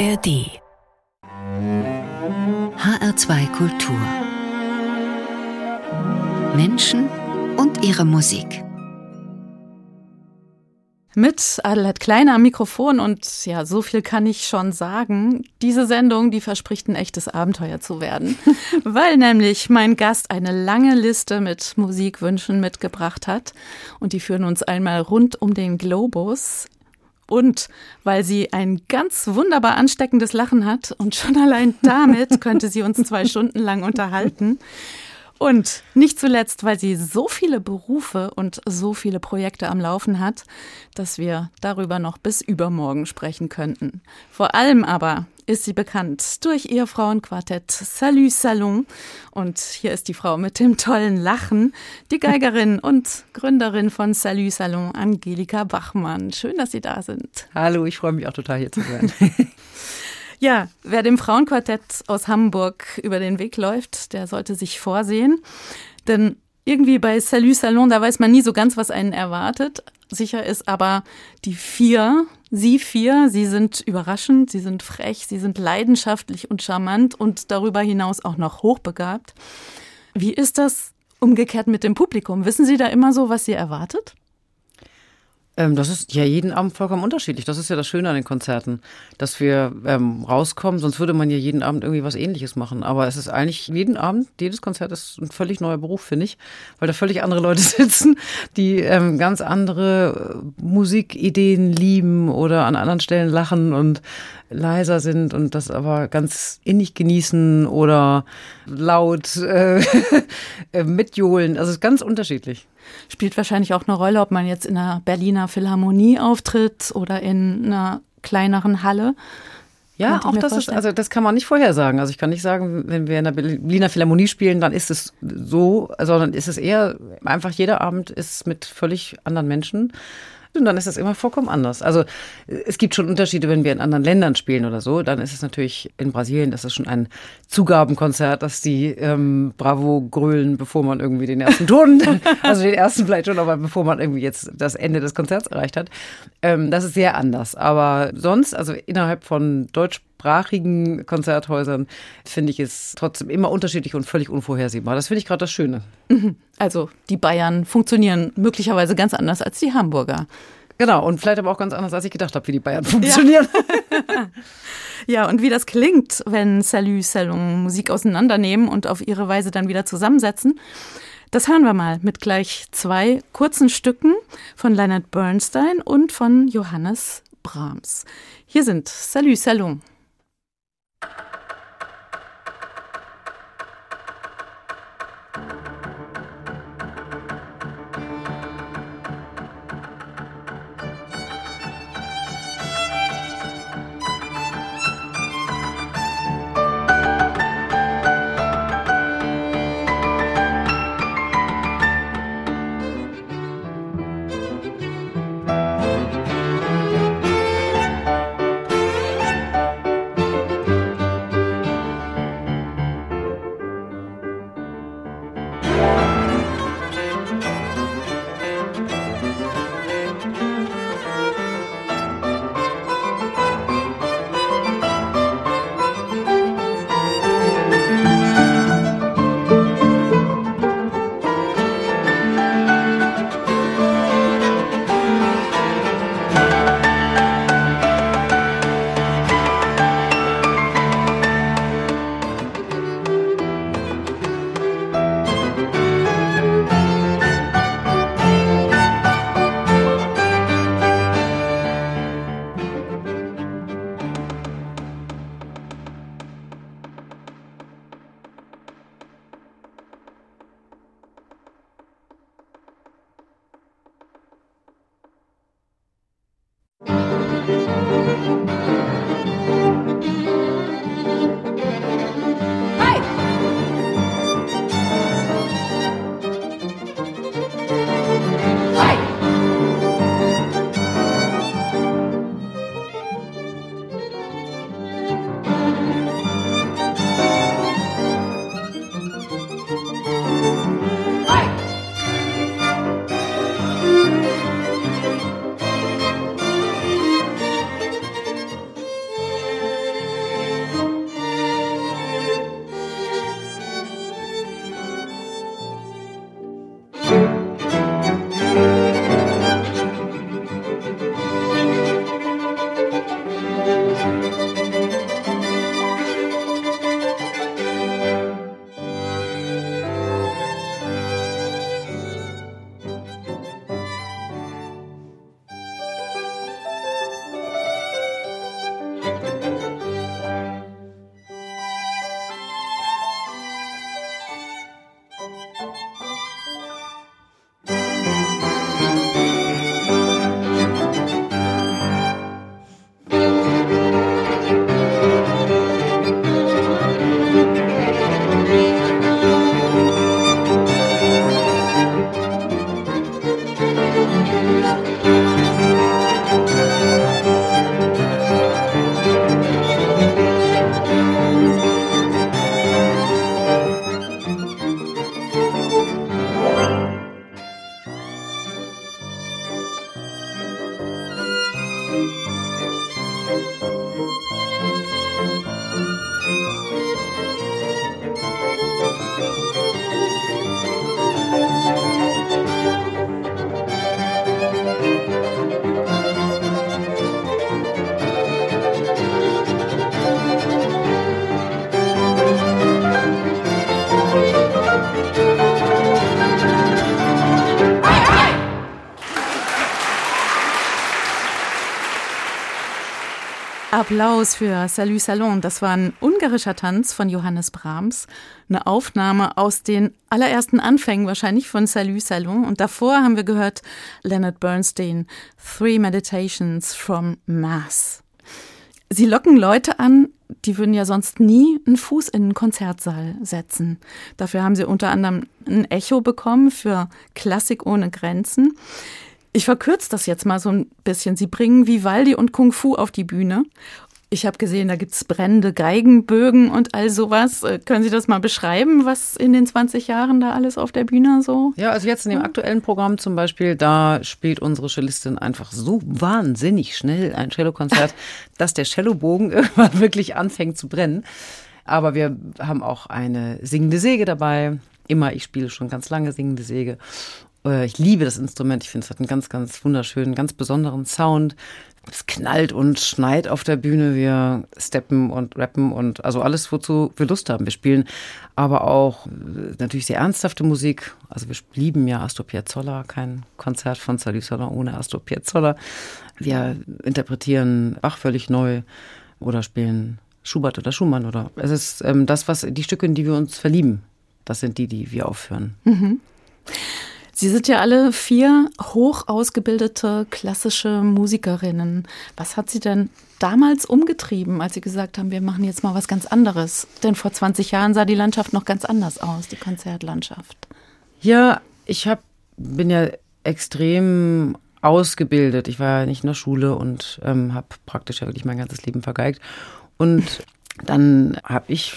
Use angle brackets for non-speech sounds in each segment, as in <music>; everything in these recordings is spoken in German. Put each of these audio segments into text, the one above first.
ARD HR2 Kultur Menschen und ihre Musik. Mit Adelheid Kleiner am Mikrofon und ja, so viel kann ich schon sagen. Diese Sendung, die verspricht ein echtes Abenteuer zu werden, <laughs> weil nämlich mein Gast eine lange Liste mit Musikwünschen mitgebracht hat und die führen uns einmal rund um den Globus und weil sie ein ganz wunderbar ansteckendes Lachen hat und schon allein damit könnte sie uns zwei Stunden lang unterhalten. Und nicht zuletzt, weil sie so viele Berufe und so viele Projekte am Laufen hat, dass wir darüber noch bis übermorgen sprechen könnten. Vor allem aber ist sie bekannt durch ihr Frauenquartett Salut Salon. Und hier ist die Frau mit dem tollen Lachen, die Geigerin <laughs> und Gründerin von Salut Salon, Angelika Bachmann. Schön, dass Sie da sind. Hallo, ich freue mich auch total hier zu sein. <laughs> Ja, wer dem Frauenquartett aus Hamburg über den Weg läuft, der sollte sich vorsehen. Denn irgendwie bei Salut Salon, da weiß man nie so ganz, was einen erwartet. Sicher ist aber die vier, sie vier, sie sind überraschend, sie sind frech, sie sind leidenschaftlich und charmant und darüber hinaus auch noch hochbegabt. Wie ist das umgekehrt mit dem Publikum? Wissen Sie da immer so, was Sie erwartet? Ähm, das ist ja jeden Abend vollkommen unterschiedlich. Das ist ja das Schöne an den Konzerten, dass wir ähm, rauskommen. Sonst würde man ja jeden Abend irgendwie was Ähnliches machen. Aber es ist eigentlich jeden Abend, jedes Konzert ist ein völlig neuer Beruf, finde ich, weil da völlig andere Leute <laughs> sitzen, die ähm, ganz andere äh, Musikideen lieben oder an anderen Stellen lachen und leiser sind und das aber ganz innig genießen oder laut äh, <laughs> äh mitjohlen. Also es ist ganz unterschiedlich. Spielt wahrscheinlich auch eine Rolle, ob man jetzt in einer Berliner Philharmonie auftritt oder in einer kleineren Halle. Ja, auch das ist, also das kann man nicht vorhersagen. Also ich kann nicht sagen, wenn wir in der Berliner Philharmonie spielen, dann ist es so, sondern ist es eher einfach jeder Abend ist mit völlig anderen Menschen. Und dann ist das immer vollkommen anders. Also es gibt schon Unterschiede, wenn wir in anderen Ländern spielen oder so. Dann ist es natürlich in Brasilien, das ist schon ein Zugabenkonzert, dass die ähm, Bravo grölen, bevor man irgendwie den ersten Ton, <laughs> also den ersten vielleicht schon, aber bevor man irgendwie jetzt das Ende des Konzerts erreicht hat. Ähm, das ist sehr anders. Aber sonst, also innerhalb von Deutsch sprachigen Konzerthäusern finde ich es trotzdem immer unterschiedlich und völlig unvorhersehbar. Das finde ich gerade das Schöne. Mhm. Also die Bayern funktionieren möglicherweise ganz anders als die Hamburger. Genau, und vielleicht aber auch ganz anders, als ich gedacht habe, wie die Bayern funktionieren. Ja, <laughs> <laughs> ja und wie das klingt, wenn Salut Salon Musik auseinandernehmen und auf ihre Weise dann wieder zusammensetzen. Das hören wir mal mit gleich zwei kurzen Stücken von Leonard Bernstein und von Johannes Brahms. Hier sind Salut Salon. Applaus für Salut Salon. Das war ein ungarischer Tanz von Johannes Brahms. Eine Aufnahme aus den allerersten Anfängen wahrscheinlich von Salut Salon. Und davor haben wir gehört Leonard Bernstein, Three Meditations from Mass. Sie locken Leute an, die würden ja sonst nie einen Fuß in einen Konzertsaal setzen. Dafür haben sie unter anderem ein Echo bekommen für Klassik ohne Grenzen. Ich verkürze das jetzt mal so ein bisschen. Sie bringen Vivaldi und Kung Fu auf die Bühne. Ich habe gesehen, da gibt's brennende Geigenbögen und all sowas. Äh, können Sie das mal beschreiben, was in den 20 Jahren da alles auf der Bühne so? Ja, also jetzt in dem aktuellen Programm zum Beispiel, da spielt unsere Cellistin einfach so wahnsinnig schnell ein Cellokonzert, <laughs> dass der Cellobogen <laughs> irgendwann wirklich anfängt zu brennen. Aber wir haben auch eine singende Säge dabei. Immer, ich spiele schon ganz lange singende Säge. Äh, ich liebe das Instrument. Ich finde, es hat einen ganz, ganz wunderschönen, ganz besonderen Sound. Es knallt und schneit auf der Bühne. Wir steppen und rappen und also alles, wozu wir Lust haben. Wir spielen aber auch äh, natürlich sehr ernsthafte Musik. Also wir lieben ja Astor Piazzolla, kein Konzert von Salissona ohne Astor Piazzolla. Wir interpretieren Bach völlig neu oder spielen Schubert oder Schumann oder es ist ähm, das, was die Stücke, in die wir uns verlieben. Das sind die, die wir aufführen. Mhm. Sie sind ja alle vier hoch ausgebildete klassische Musikerinnen. Was hat Sie denn damals umgetrieben, als Sie gesagt haben, wir machen jetzt mal was ganz anderes? Denn vor 20 Jahren sah die Landschaft noch ganz anders aus, die Konzertlandschaft. Ja, ich hab, bin ja extrem ausgebildet. Ich war ja nicht in der Schule und ähm, habe praktisch ja wirklich mein ganzes Leben vergeigt. Und dann habe ich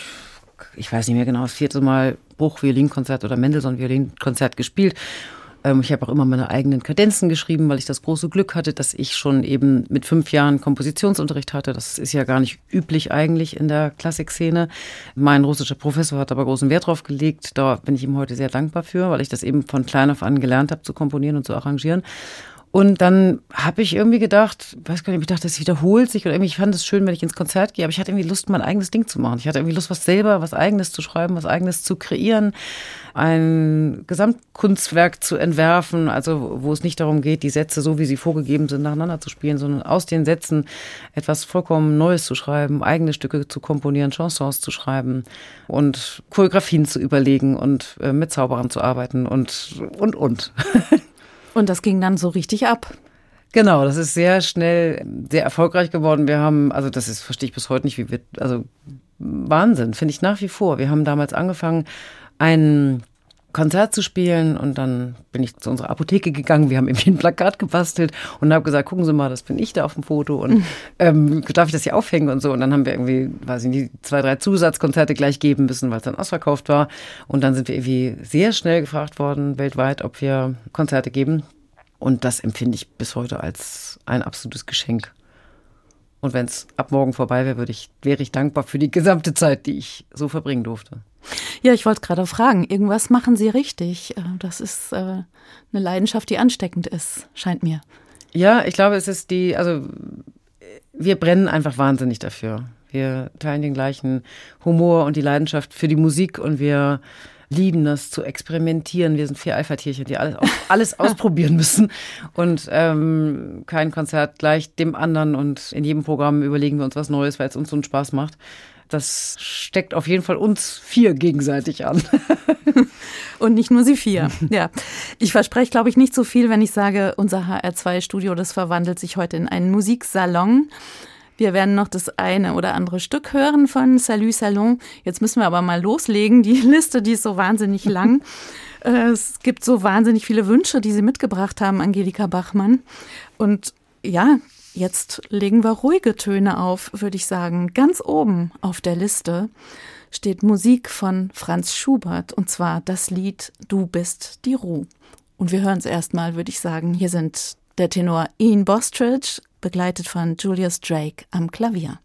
ich weiß nicht mehr genau, das vierte Mal Bruch-Violinkonzert oder Mendelssohn-Violinkonzert gespielt. Ähm, ich habe auch immer meine eigenen Kadenzen geschrieben, weil ich das große Glück hatte, dass ich schon eben mit fünf Jahren Kompositionsunterricht hatte. Das ist ja gar nicht üblich eigentlich in der Klassikszene. Mein russischer Professor hat aber großen Wert drauf gelegt. Da bin ich ihm heute sehr dankbar für, weil ich das eben von klein auf an gelernt habe zu komponieren und zu arrangieren. Und dann habe ich irgendwie gedacht, weiß gar nicht, ich dachte, das wiederholt sich oder irgendwie, ich fand es schön, wenn ich ins Konzert gehe, aber ich hatte irgendwie Lust, mein eigenes Ding zu machen. Ich hatte irgendwie Lust, was selber, was eigenes zu schreiben, was eigenes zu kreieren, ein Gesamtkunstwerk zu entwerfen, also wo es nicht darum geht, die Sätze so, wie sie vorgegeben sind, nacheinander zu spielen, sondern aus den Sätzen etwas vollkommen Neues zu schreiben, eigene Stücke zu komponieren, Chansons zu schreiben und Choreografien zu überlegen und äh, mit Zauberern zu arbeiten und, und, und. <laughs> Und das ging dann so richtig ab. Genau, das ist sehr schnell sehr erfolgreich geworden. Wir haben, also das ist, verstehe ich bis heute nicht, wie wir, also Wahnsinn, finde ich nach wie vor. Wir haben damals angefangen, ein Konzert zu spielen und dann bin ich zu unserer Apotheke gegangen. Wir haben irgendwie ein Plakat gebastelt und habe gesagt, gucken Sie mal, das bin ich da auf dem Foto und <laughs> ähm, darf ich das hier aufhängen und so. Und dann haben wir irgendwie, weiß ich nicht, zwei, drei Zusatzkonzerte gleich geben müssen, weil es dann ausverkauft war. Und dann sind wir irgendwie sehr schnell gefragt worden, weltweit, ob wir Konzerte geben. Und das empfinde ich bis heute als ein absolutes Geschenk. Und wenn es ab morgen vorbei wäre, würde ich, wäre ich dankbar für die gesamte Zeit, die ich so verbringen durfte. Ja, ich wollte gerade fragen, irgendwas machen Sie richtig. Äh, das ist äh, eine Leidenschaft, die ansteckend ist, scheint mir. Ja, ich glaube, es ist die, also wir brennen einfach wahnsinnig dafür. Wir teilen den gleichen Humor und die Leidenschaft für die Musik und wir lieben das zu experimentieren. Wir sind vier Alpha-Tierchen, die alles, alles <laughs> ausprobieren müssen und ähm, kein Konzert gleich dem anderen und in jedem Programm überlegen wir uns was Neues, weil es uns so einen Spaß macht. Das steckt auf jeden Fall uns vier gegenseitig an. <laughs> Und nicht nur sie vier. Ja. Ich verspreche, glaube ich, nicht so viel, wenn ich sage, unser HR2-Studio, das verwandelt sich heute in einen Musiksalon. Wir werden noch das eine oder andere Stück hören von Salut Salon. Jetzt müssen wir aber mal loslegen. Die <laughs> Liste, die ist so wahnsinnig lang. <laughs> Es gibt so wahnsinnig viele Wünsche, die Sie mitgebracht haben, Angelika Bachmann. Und ja, jetzt legen wir ruhige Töne auf, würde ich sagen. Ganz oben auf der Liste steht Musik von Franz Schubert und zwar das Lied Du bist die Ruhe. Und wir hören es erstmal, würde ich sagen. Hier sind der Tenor Ian Bostridge, begleitet von Julius Drake am Klavier.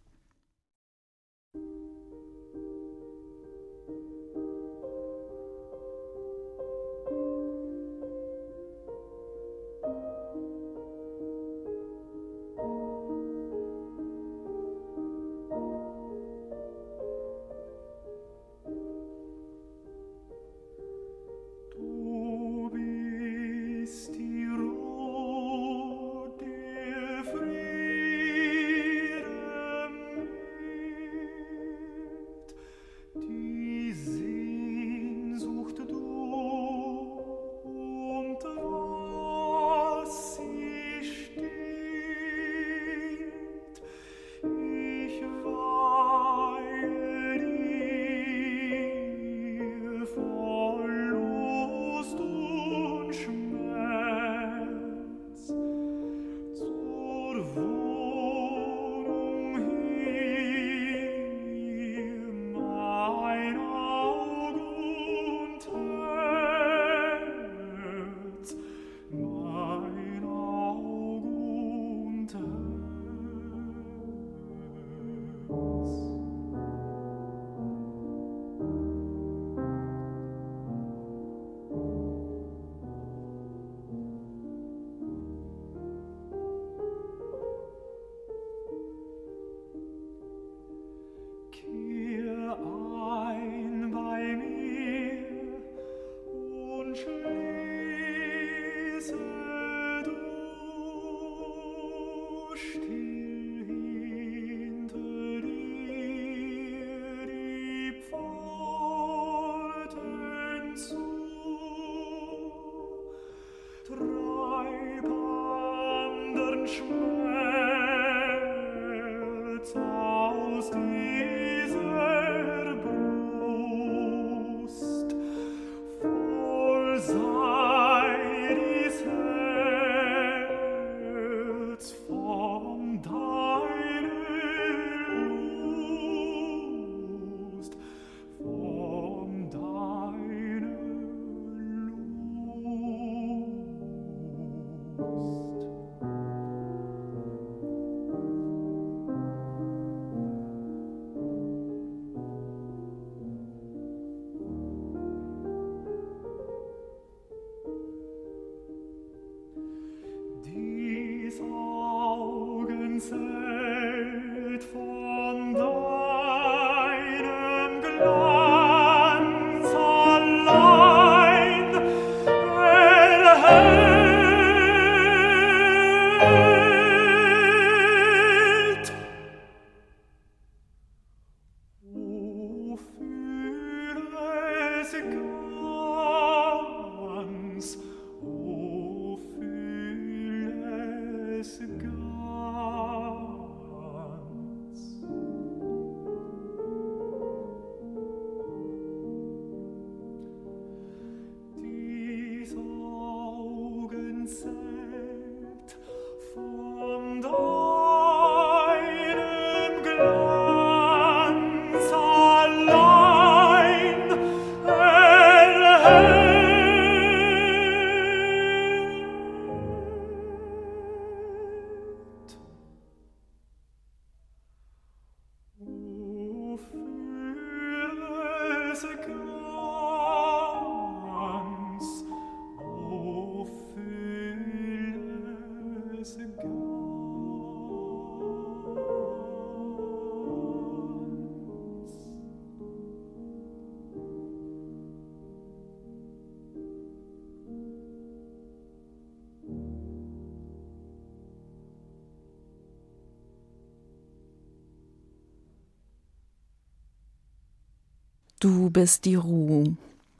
Du bist die Ruhe.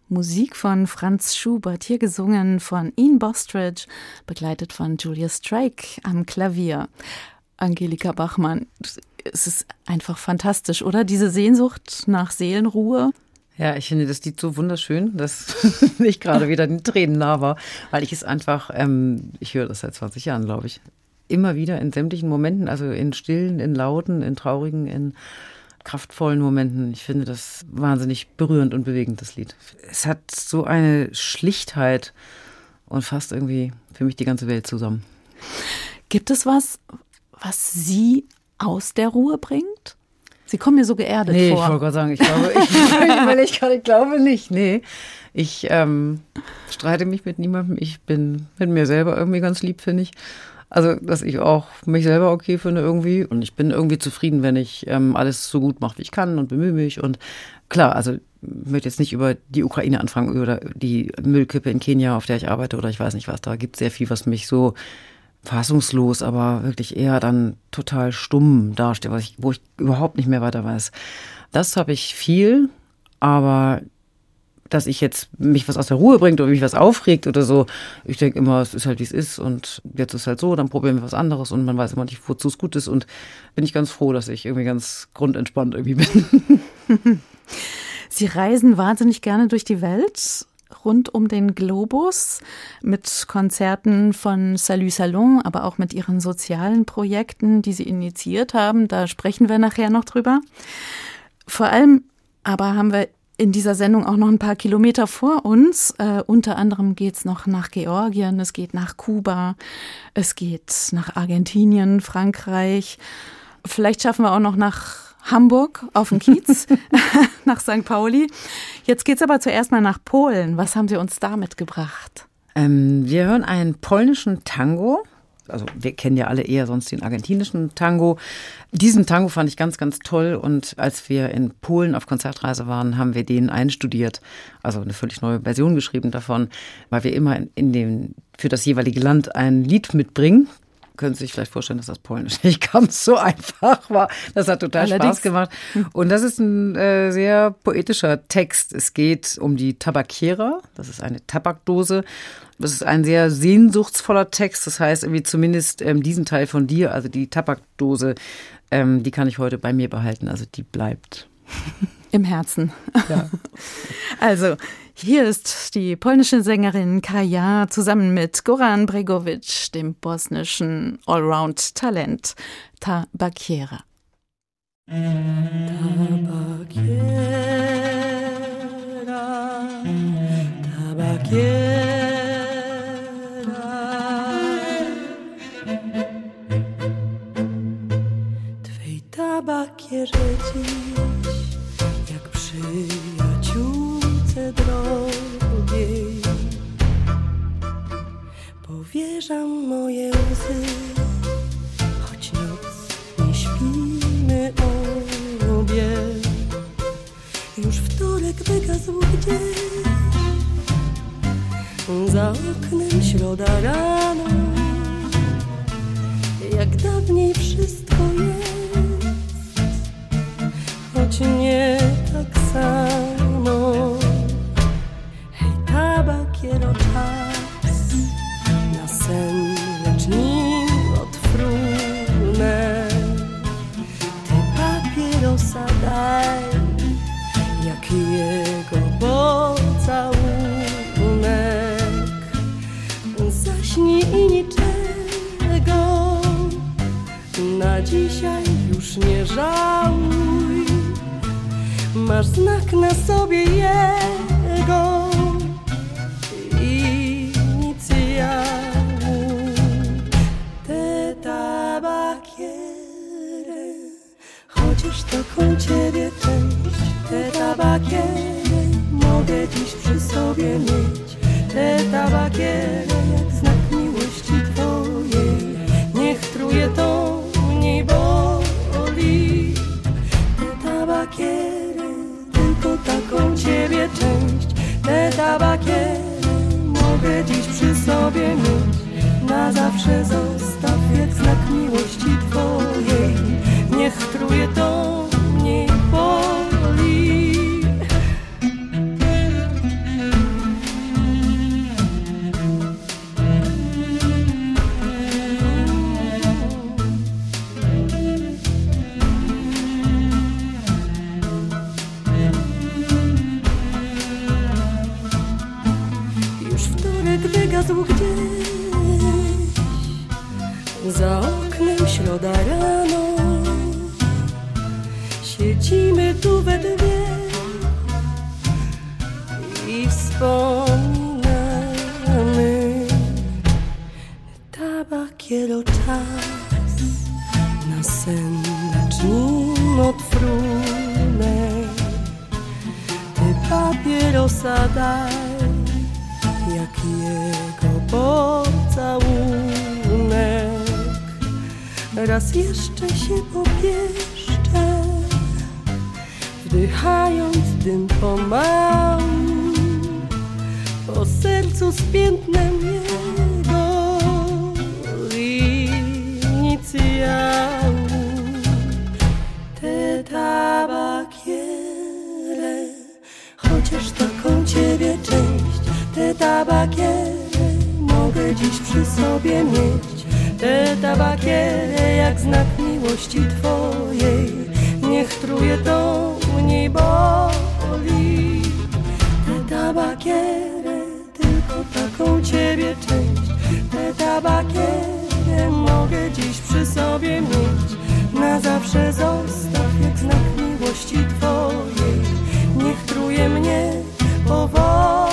Musik von Franz Schubert, hier gesungen von Ian Bostridge, begleitet von Julius Drake am Klavier. Angelika Bachmann, es ist einfach fantastisch, oder? Diese Sehnsucht nach Seelenruhe. Ja, ich finde das Lied so wunderschön, dass <laughs> ich gerade wieder den Tränen nah war, weil ich es einfach, ähm, ich höre das seit 20 Jahren, glaube ich, immer wieder in sämtlichen Momenten, also in stillen, in lauten, in traurigen, in kraftvollen Momenten. Ich finde das wahnsinnig berührend und bewegend, das Lied. Es hat so eine Schlichtheit und fasst irgendwie für mich die ganze Welt zusammen. Gibt es was, was Sie aus der Ruhe bringt? Sie kommen mir so geerdet nee, vor. Nee, ich wollte gerade sagen, ich glaube, ich, <laughs> <laughs> ich, ich, ich glaube nicht. Nee, ich ähm, streite mich mit niemandem. Ich bin mit mir selber irgendwie ganz lieb, finde ich. Also, dass ich auch mich selber okay finde irgendwie. Und ich bin irgendwie zufrieden, wenn ich ähm, alles so gut mache, wie ich kann und bemühe mich. Und klar, also ich möchte jetzt nicht über die Ukraine anfangen oder die Müllkippe in Kenia, auf der ich arbeite oder ich weiß nicht was. Da gibt es sehr viel, was mich so fassungslos, aber wirklich eher dann total stumm ich, wo ich überhaupt nicht mehr weiter weiß. Das habe ich viel, aber dass ich jetzt mich was aus der Ruhe bringt oder mich was aufregt oder so. Ich denke immer, es ist halt wie es ist und jetzt ist halt so, dann probieren wir was anderes und man weiß immer nicht, wozu es gut ist und bin ich ganz froh, dass ich irgendwie ganz grundentspannt irgendwie bin. <laughs> Sie reisen wahnsinnig gerne durch die Welt rund um den Globus mit Konzerten von Salut Salon, aber auch mit ihren sozialen Projekten, die sie initiiert haben. Da sprechen wir nachher noch drüber. Vor allem aber haben wir in dieser Sendung auch noch ein paar Kilometer vor uns. Äh, unter anderem geht's noch nach Georgien, es geht nach Kuba, es geht nach Argentinien, Frankreich. Vielleicht schaffen wir auch noch nach Hamburg auf den Kiez, <laughs> <laughs> nach St. Pauli. Jetzt geht's aber zuerst mal nach Polen. Was haben Sie uns da mitgebracht? Ähm, wir hören einen polnischen Tango also wir kennen ja alle eher sonst den argentinischen Tango. Diesen Tango fand ich ganz, ganz toll und als wir in Polen auf Konzertreise waren, haben wir den einstudiert, also eine völlig neue Version geschrieben davon, weil wir immer in dem, für das jeweilige Land ein Lied mitbringen. Können Sie sich vielleicht vorstellen, dass das Polnisch <laughs> nicht ganz so einfach war. Das hat total Allerdings. Spaß gemacht. Und das ist ein äh, sehr poetischer Text. Es geht um die Tabakiera. Das ist eine Tabakdose. Das ist ein sehr sehnsuchtsvoller Text. Das heißt, irgendwie zumindest ähm, diesen Teil von dir, also die Tabakdose, ähm, die kann ich heute bei mir behalten. Also die bleibt. Im Herzen. Ja. <laughs> Also, hier ist die polnische Sängerin Kaja zusammen mit Goran Bregovic, dem bosnischen Allround-Talent Tabakiera. Tabakiera, Tabakiera. Tabakierze dziś, Powierzam moje łzy, choć noc nie śpimy obie. Już wtorek wygasł gdzieś, za oknem środa rano, jak dawniej wszystko jest choć nie tak samo. Hej, tabakiero na dzisiaj już nie żałuj masz znak na sobie jego inicjału. Te tabakiery, chociaż taką ciebie część, te tabakiery mogę dziś przy sobie mieć. Te tabakiery jak znak miłości twojej, niech truje to boli. Te tabakiery taką ciebie część Te tabakiery mogę dziś przy sobie mieć Na zawsze zostaw jak znak miłości twojej Niech truje to mniej boli środa rano. Siedzimy tu we dwie I wspominamy Tabakiero czas Na sen lecz nim Ty papierosa daj Raz jeszcze się popieszczę, wdychając dym pomału, po sercu piętnem jego inicjału. Te tabakierę, chociaż taką ciebie część te tabakiery mogę dziś przy sobie mieć Te tabakiery jak znak miłości Twojej. Niech truje to mniej boli. Te tabakiery tylko taką Ciebie część. Te tabakiery mogę dziś przy sobie mieć. Na zawsze zostaw jak znak miłości Twojej. Niech truje mnie powoli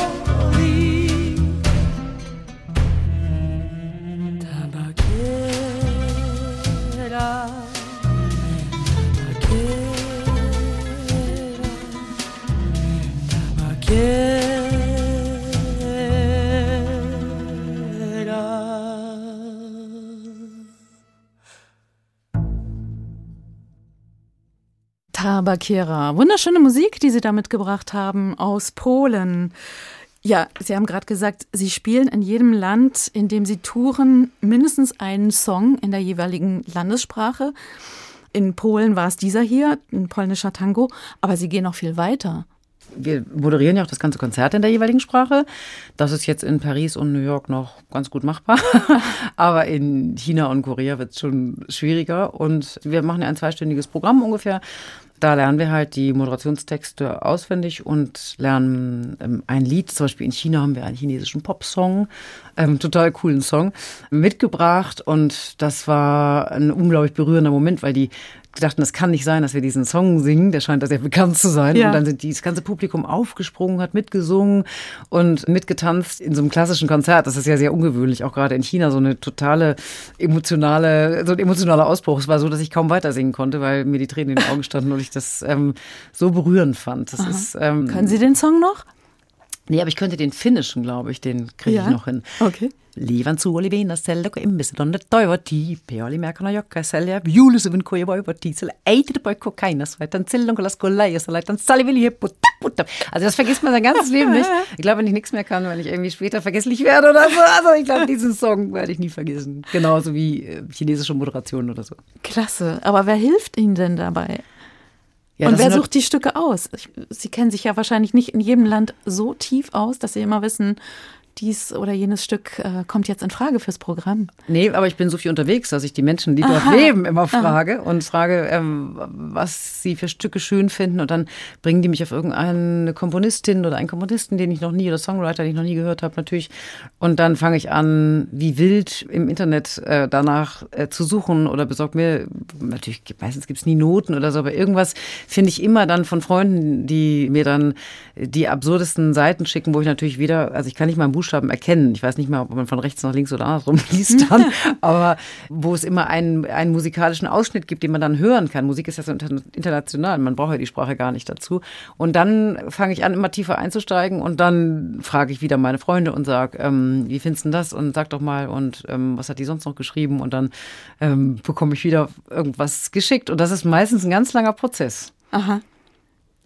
Tabakera. Wunderschöne Musik, die Sie da mitgebracht haben aus Polen. Ja, Sie haben gerade gesagt, Sie spielen in jedem Land, in dem Sie touren, mindestens einen Song in der jeweiligen Landessprache. In Polen war es dieser hier, ein polnischer Tango, aber Sie gehen noch viel weiter. Wir moderieren ja auch das ganze Konzert in der jeweiligen Sprache. Das ist jetzt in Paris und New York noch ganz gut machbar. <laughs> Aber in China und Korea wird es schon schwieriger. Und wir machen ja ein zweistündiges Programm ungefähr da lernen wir halt die Moderationstexte auswendig und lernen ähm, ein Lied. Zum Beispiel in China haben wir einen chinesischen Popsong, ähm, total coolen Song, mitgebracht. Und das war ein unglaublich berührender Moment, weil die dachten, das kann nicht sein, dass wir diesen Song singen. Der scheint da sehr bekannt zu sein. Ja. Und dann sind die, das ganze Publikum aufgesprungen, hat mitgesungen und mitgetanzt in so einem klassischen Konzert. Das ist ja sehr ungewöhnlich, auch gerade in China so eine totale emotionale, so ein emotionaler Ausbruch. Es war so, dass ich kaum weiter singen konnte, weil mir die Tränen in den Augen standen und ich das ähm, so berührend fand. Das ist, ähm, Können Sie den Song noch? Nee, aber ich könnte den finnischen, glaube ich, den kriege ja? ich noch hin. Okay. Liivan suoli viinastelle, kun ihmiset on toivoti. Peoli mäkana jokaiselle ja viulisuvin kun voivoti. Sille ei tätä poikko keinas, weil dann silloin kun lasko leijassa, laitan salivili heppu Also das vergisst man sein ganzes Leben nicht. Ich glaube, wenn ich nichts mehr kann, wenn ich irgendwie später vergesslich werde oder so. Also ich glaube, diesen Song werde ich nie vergessen. Genauso wie äh, chinesische Moderation oder so. Klasse. Aber wer hilft Ihnen denn dabei? Ja, und wer sucht die Stücke aus? Sie kennen sich ja wahrscheinlich nicht in jedem Land so tief aus, dass Sie immer wissen, dies oder jenes Stück äh, kommt jetzt in Frage fürs Programm. Nee, aber ich bin so viel unterwegs, dass ich die Menschen, die Aha. dort leben, immer frage Aha. und frage, ähm, was sie für Stücke schön finden. Und dann bringen die mich auf irgendeine Komponistin oder einen Komponisten, den ich noch nie, oder Songwriter, den ich noch nie gehört habe, natürlich. Und dann fange ich an, wie wild im Internet äh, danach äh, zu suchen oder besorgt mir, natürlich, meistens gibt es nie Noten oder so, aber irgendwas finde ich immer dann von Freunden, die mir dann die absurdesten Seiten schicken, wo ich natürlich wieder, also ich kann nicht mal ein Buch Buchstaben erkennen. Ich weiß nicht mal, ob man von rechts nach links oder andersrum <laughs> liest dann, <laughs> aber wo es immer einen, einen musikalischen Ausschnitt gibt, den man dann hören kann. Musik ist ja so international, man braucht ja die Sprache gar nicht dazu. Und dann fange ich an, immer tiefer einzusteigen und dann frage ich wieder meine Freunde und sage, ähm, wie findest du das? Und sag doch mal, und ähm, was hat die sonst noch geschrieben? Und dann ähm, bekomme ich wieder irgendwas geschickt. Und das ist meistens ein ganz langer Prozess. Aha.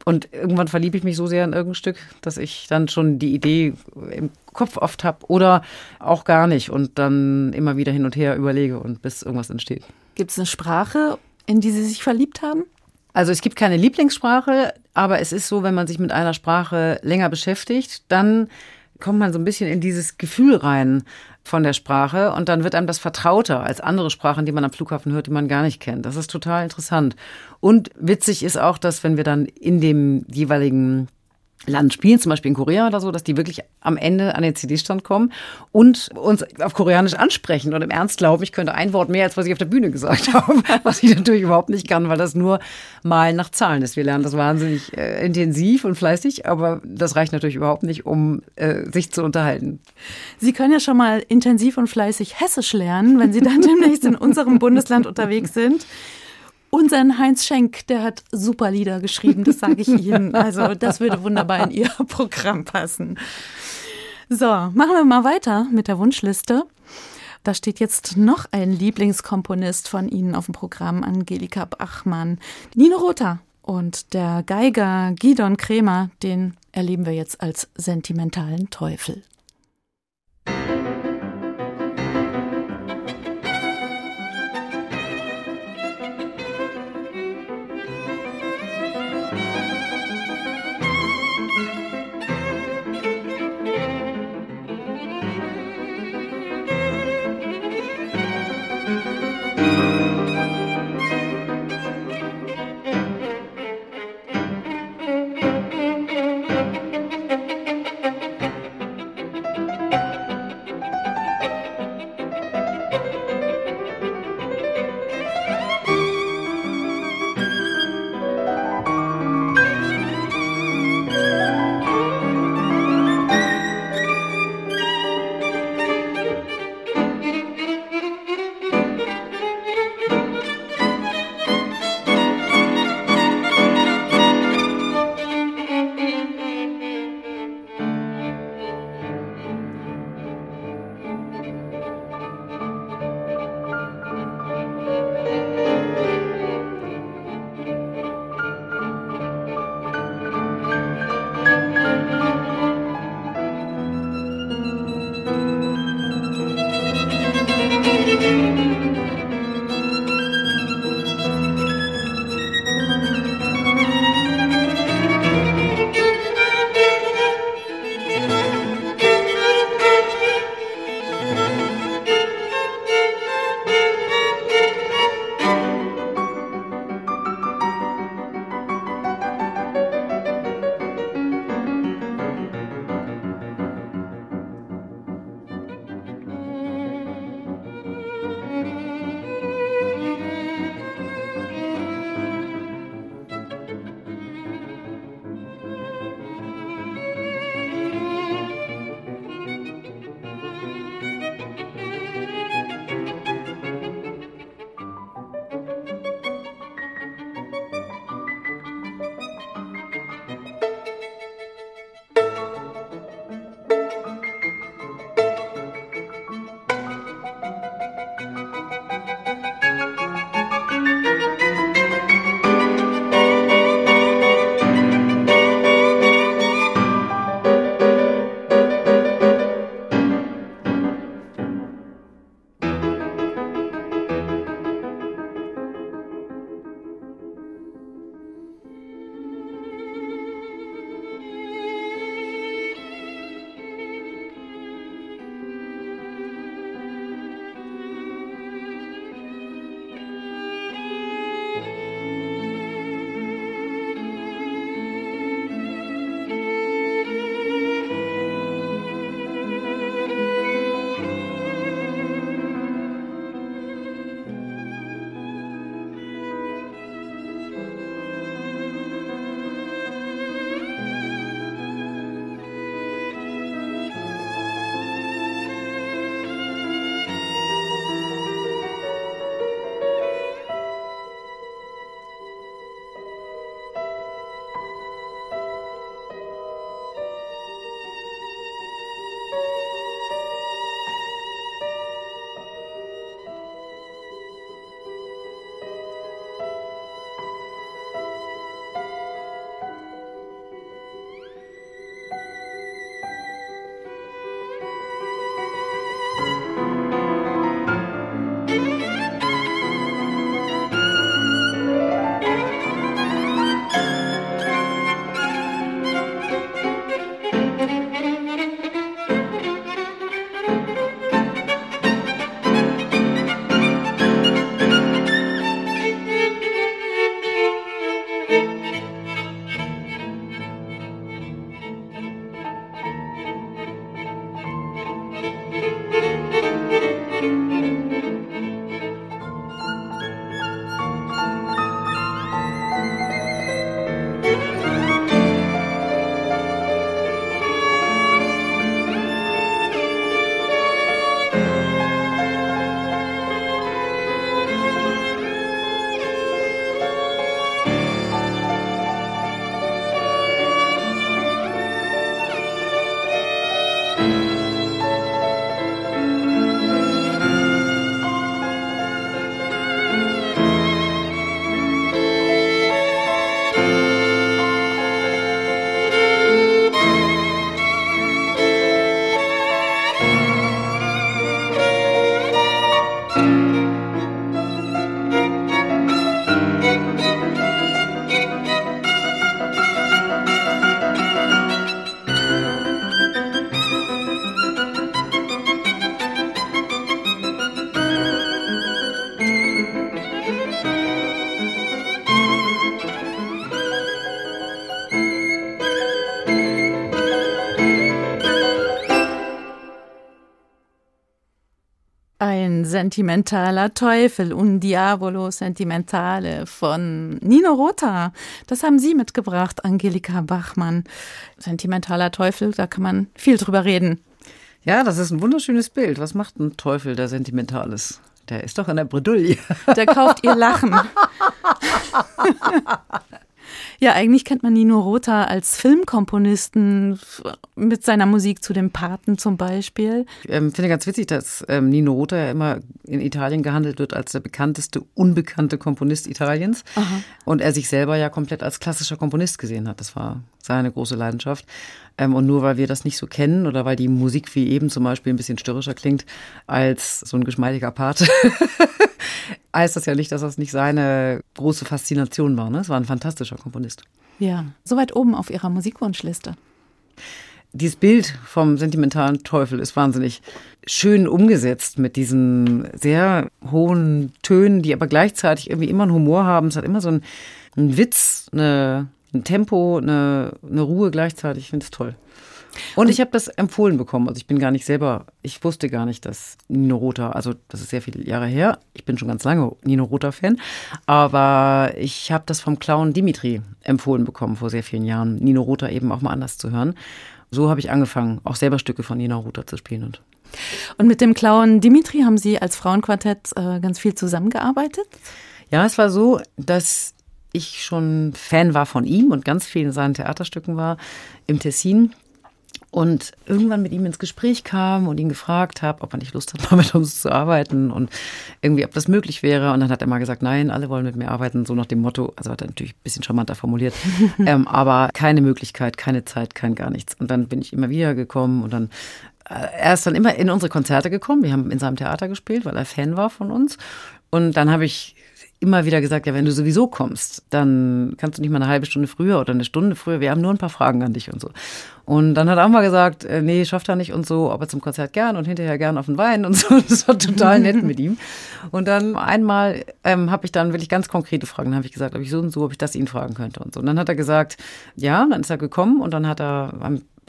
Und irgendwann verliebe ich mich so sehr in irgendein Stück, dass ich dann schon die Idee im Kopf oft habe oder auch gar nicht und dann immer wieder hin und her überlege und bis irgendwas entsteht. Gibt es eine Sprache, in die Sie sich verliebt haben? Also es gibt keine Lieblingssprache, aber es ist so, wenn man sich mit einer Sprache länger beschäftigt, dann kommt man so ein bisschen in dieses Gefühl rein von der Sprache und dann wird einem das vertrauter als andere Sprachen, die man am Flughafen hört, die man gar nicht kennt. Das ist total interessant. Und witzig ist auch, dass wenn wir dann in dem jeweiligen Land spielen, zum Beispiel in Korea oder so, dass die wirklich am Ende an den CD-Stand kommen und uns auf Koreanisch ansprechen und im Ernst glauben, ich könnte ein Wort mehr, als was ich auf der Bühne gesagt <laughs> habe, was ich natürlich überhaupt nicht kann, weil das nur mal nach Zahlen ist. Wir lernen das wahnsinnig äh, intensiv und fleißig, aber das reicht natürlich überhaupt nicht, um äh, sich zu unterhalten. Sie können ja schon mal intensiv und fleißig Hessisch lernen, wenn Sie dann <laughs> demnächst in unserem Bundesland unterwegs sind. Unseren Heinz Schenk, der hat super Lieder geschrieben, das sage ich Ihnen. <laughs> Also das würde wunderbar in Ihr Programm passen. So, machen wir mal weiter mit der Wunschliste. Da steht jetzt noch ein Lieblingskomponist von Ihnen auf dem Programm, Angelika Bachmann. Nino Rota und der Geiger Gidon Kremer, den erleben wir jetzt als sentimentalen Teufel. Ein sentimentaler Teufel, un diavolo sentimentale von Nino Rota. Das haben Sie mitgebracht, Angelika Bachmann. Sentimentaler Teufel, da kann man viel drüber reden. Ja, das ist ein wunderschönes Bild. Was macht ein Teufel, der sentimental ist? Der ist doch in der Bredouille. Der kauft ihr Lachen. <laughs> Ja, eigentlich kennt man Nino Rota als Filmkomponisten mit seiner Musik zu den Paten zum Beispiel. Ich ähm, finde ganz witzig, dass ähm, Nino Rota ja immer in Italien gehandelt wird als der bekannteste unbekannte Komponist Italiens. Aha. Und er sich selber ja komplett als klassischer Komponist gesehen hat. Das war seine große Leidenschaft. Ähm, und nur weil wir das nicht so kennen oder weil die Musik wie eben zum Beispiel ein bisschen störrischer klingt als so ein geschmeidiger Pate, <laughs> heißt das ja nicht, dass das nicht seine große Faszination war. Ne? Es war ein fantastischer Komponist. Ja, so weit oben auf Ihrer Musikwunschliste. Dieses Bild vom sentimentalen Teufel ist wahnsinnig schön umgesetzt mit diesen sehr hohen Tönen, die aber gleichzeitig irgendwie immer einen Humor haben. Es hat immer so einen, einen Witz, eine, ein Tempo, eine, eine Ruhe gleichzeitig. Ich finde es toll. Und ich habe das empfohlen bekommen. Also ich bin gar nicht selber, ich wusste gar nicht, dass Nino Rota, also das ist sehr viele Jahre her, ich bin schon ganz lange Nino Rota-Fan, aber ich habe das vom Clown Dimitri empfohlen bekommen vor sehr vielen Jahren, Nino Rota eben auch mal anders zu hören. So habe ich angefangen, auch selber Stücke von Nino Rota zu spielen. Und, und mit dem Clown Dimitri haben Sie als Frauenquartett äh, ganz viel zusammengearbeitet? Ja, es war so, dass ich schon Fan war von ihm und ganz viel in seinen Theaterstücken war im Tessin und irgendwann mit ihm ins Gespräch kam und ihn gefragt habe, ob er nicht Lust hat, <laughs> mal mit uns zu arbeiten und irgendwie, ob das möglich wäre. Und dann hat er mal gesagt, nein, alle wollen mit mir arbeiten, so nach dem Motto, also hat er natürlich ein bisschen charmanter formuliert, <laughs> ähm, aber keine Möglichkeit, keine Zeit, kein gar nichts. Und dann bin ich immer wieder gekommen und dann äh, er ist dann immer in unsere Konzerte gekommen. Wir haben in seinem Theater gespielt, weil er Fan war von uns. Und dann habe ich immer wieder gesagt, ja, wenn du sowieso kommst, dann kannst du nicht mal eine halbe Stunde früher oder eine Stunde früher. Wir haben nur ein paar Fragen an dich und so. Und dann hat er auch mal gesagt, äh, nee, schafft er nicht und so, aber zum Konzert gern und hinterher gern auf den Wein und so. <laughs> Das war total <laughs> nett mit ihm. Und dann einmal ähm, habe ich dann wirklich ganz konkrete Fragen. Dann habe ich gesagt, ob ich so und so, ob ich das ihn fragen könnte und so. Und dann hat er gesagt, ja, dann ist er gekommen und dann hat er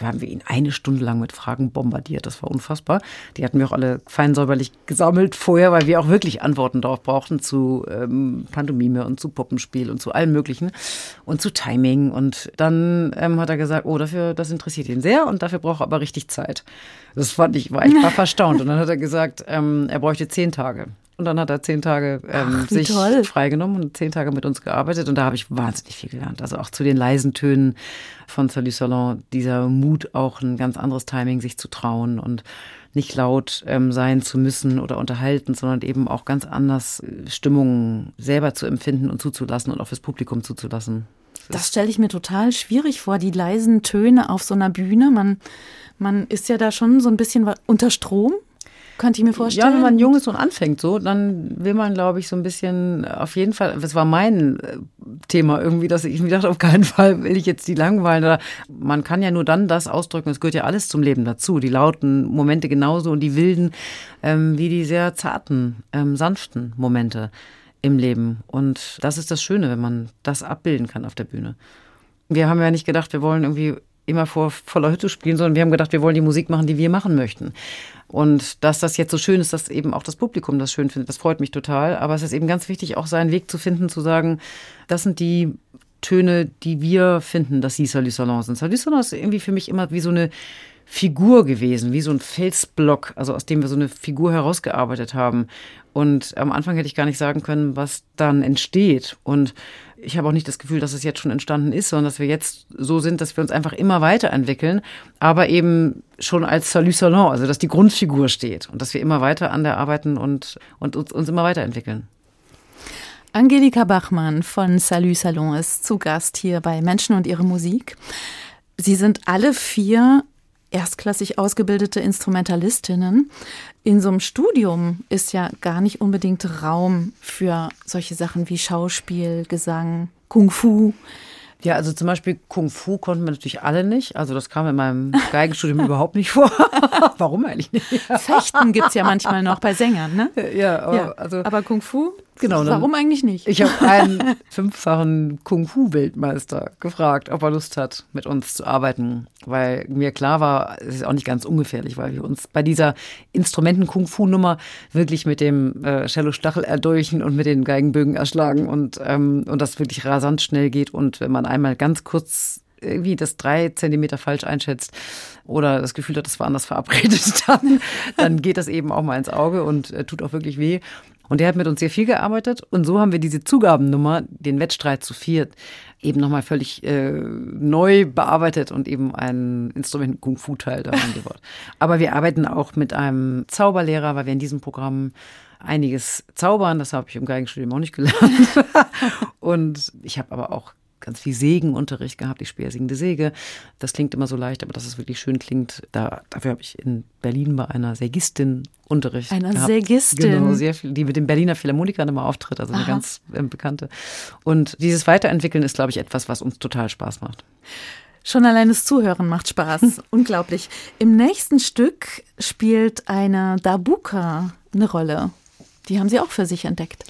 haben wir ihn eine Stunde lang mit Fragen bombardiert. Das war unfassbar. Die hatten wir auch alle fein säuberlich gesammelt vorher, weil wir auch wirklich Antworten darauf brauchten zu ähm, Pantomime und zu Puppenspiel und zu allem Möglichen und zu Timing. Und dann ähm, hat er gesagt, oh, dafür, das interessiert ihn sehr und dafür braucht er aber richtig Zeit. Das fand ich, war ich <laughs> war verstaunt. Und dann hat er gesagt, ähm, er bräuchte zehn Tage. Und dann hat er zehn Tage ähm, Ach, sich toll. freigenommen und zehn Tage mit uns gearbeitet. Und da habe ich wahnsinnig viel gelernt. Also auch zu den leisen Tönen von Salut Salon, dieser Mut, auch ein ganz anderes Timing sich zu trauen und nicht laut ähm, sein zu müssen oder unterhalten, sondern eben auch ganz anders äh, Stimmungen selber zu empfinden und zuzulassen und auch fürs Publikum zuzulassen. Das, das stelle ich mir total schwierig vor, die leisen Töne auf so einer Bühne. Man, man ist ja da schon so ein bisschen unter Strom könnte ich mir vorstellen. Ja, wenn man jung ist und anfängt so, dann will man, glaube ich, so ein bisschen auf jeden Fall, das war mein äh, Thema irgendwie, dass ich mir dachte, auf keinen Fall will ich jetzt die langweilen. Man kann ja nur dann das ausdrücken, es gehört ja alles zum Leben dazu. Die lauten Momente genauso und die wilden, ähm, wie die sehr zarten, ähm, sanften Momente im Leben. Und das ist das Schöne, wenn man das abbilden kann auf der Bühne. Wir haben ja nicht gedacht, wir wollen irgendwie immer vor voller Hütte spielen, sondern wir haben gedacht, wir wollen die Musik machen, die wir machen möchten. Und dass das jetzt so schön ist, dass eben auch das Publikum das schön findet, das freut mich total. Aber es ist eben ganz wichtig, auch seinen Weg zu finden, zu sagen, das sind die Töne, die wir finden, dass sie Salut Salon sind. Salut Salon ist irgendwie für mich immer wie so eine Figur gewesen, wie so ein Felsblock, also aus dem wir so eine Figur herausgearbeitet haben. Und am Anfang hätte ich gar nicht sagen können, was dann entsteht. Und ich habe auch nicht das Gefühl, dass es jetzt schon entstanden ist, sondern dass wir jetzt so sind, dass wir uns einfach immer weiterentwickeln, aber eben schon als Salut Salon, also dass die Grundfigur steht und dass wir immer weiter an der arbeiten und, und uns, uns immer weiterentwickeln. Angelika Bachmann von Salut Salon ist zu Gast hier bei Menschen und ihre Musik. Sie sind alle vier erstklassig ausgebildete Instrumentalistinnen. In so einem Studium ist ja gar nicht unbedingt Raum für solche Sachen wie Schauspiel, Gesang, Kung Fu. Ja, also zum Beispiel Kung Fu konnten wir natürlich alle nicht. Also das kam in meinem Geigenstudium <laughs> überhaupt nicht vor. <laughs> Warum eigentlich nicht? Fechten gibt es ja manchmal noch bei Sängern, ne? Ja, aber, ja, also, aber Kung Fu? Genau. Warum eigentlich nicht? Ich habe einen fünffachen Kung Fu-Weltmeister gefragt, ob er Lust hat, mit uns zu arbeiten weil mir klar war, es ist auch nicht ganz ungefährlich, weil wir uns bei dieser Instrumenten-Kung-Fu-Nummer wirklich mit dem äh, Cello-Stachel erdolchen und mit den Geigenbögen erschlagen und, ähm, und das wirklich rasant schnell geht. Und wenn man einmal ganz kurz irgendwie das drei Zentimeter falsch einschätzt oder das Gefühl hat, das war anders verabredet, <laughs> dann, dann geht das eben auch mal ins Auge und äh, tut auch wirklich weh. Und der hat mit uns sehr viel gearbeitet. Und so haben wir diese Zugabennummer, den Wettstreit zu viert, eben nochmal völlig äh, neu bearbeitet und eben ein Instrument-Kung-Fu-Teil da eingebaut. Aber wir arbeiten auch mit einem Zauberlehrer, weil wir in diesem Programm einiges zaubern. Das habe ich im Geigenstudium auch nicht gelernt. <laughs> und ich habe aber auch ganz viel Segenunterricht gehabt. Ich spiele singende Säge. Das klingt immer so leicht, aber dass es wirklich schön klingt, da, dafür habe ich in Berlin bei einer Sägistin Unterricht Einer gehabt. Sägistin? Genau, sehr viel, die mit dem Berliner Philharmonikern immer auftritt, also eine Aha. ganz äh, bekannte. Und dieses Weiterentwickeln ist, glaube ich, etwas, was uns total Spaß macht. Schon allein das Zuhören macht Spaß. <laughs> Unglaublich. Im nächsten Stück spielt eine Dabuka eine Rolle. Die haben Sie auch für sich entdeckt.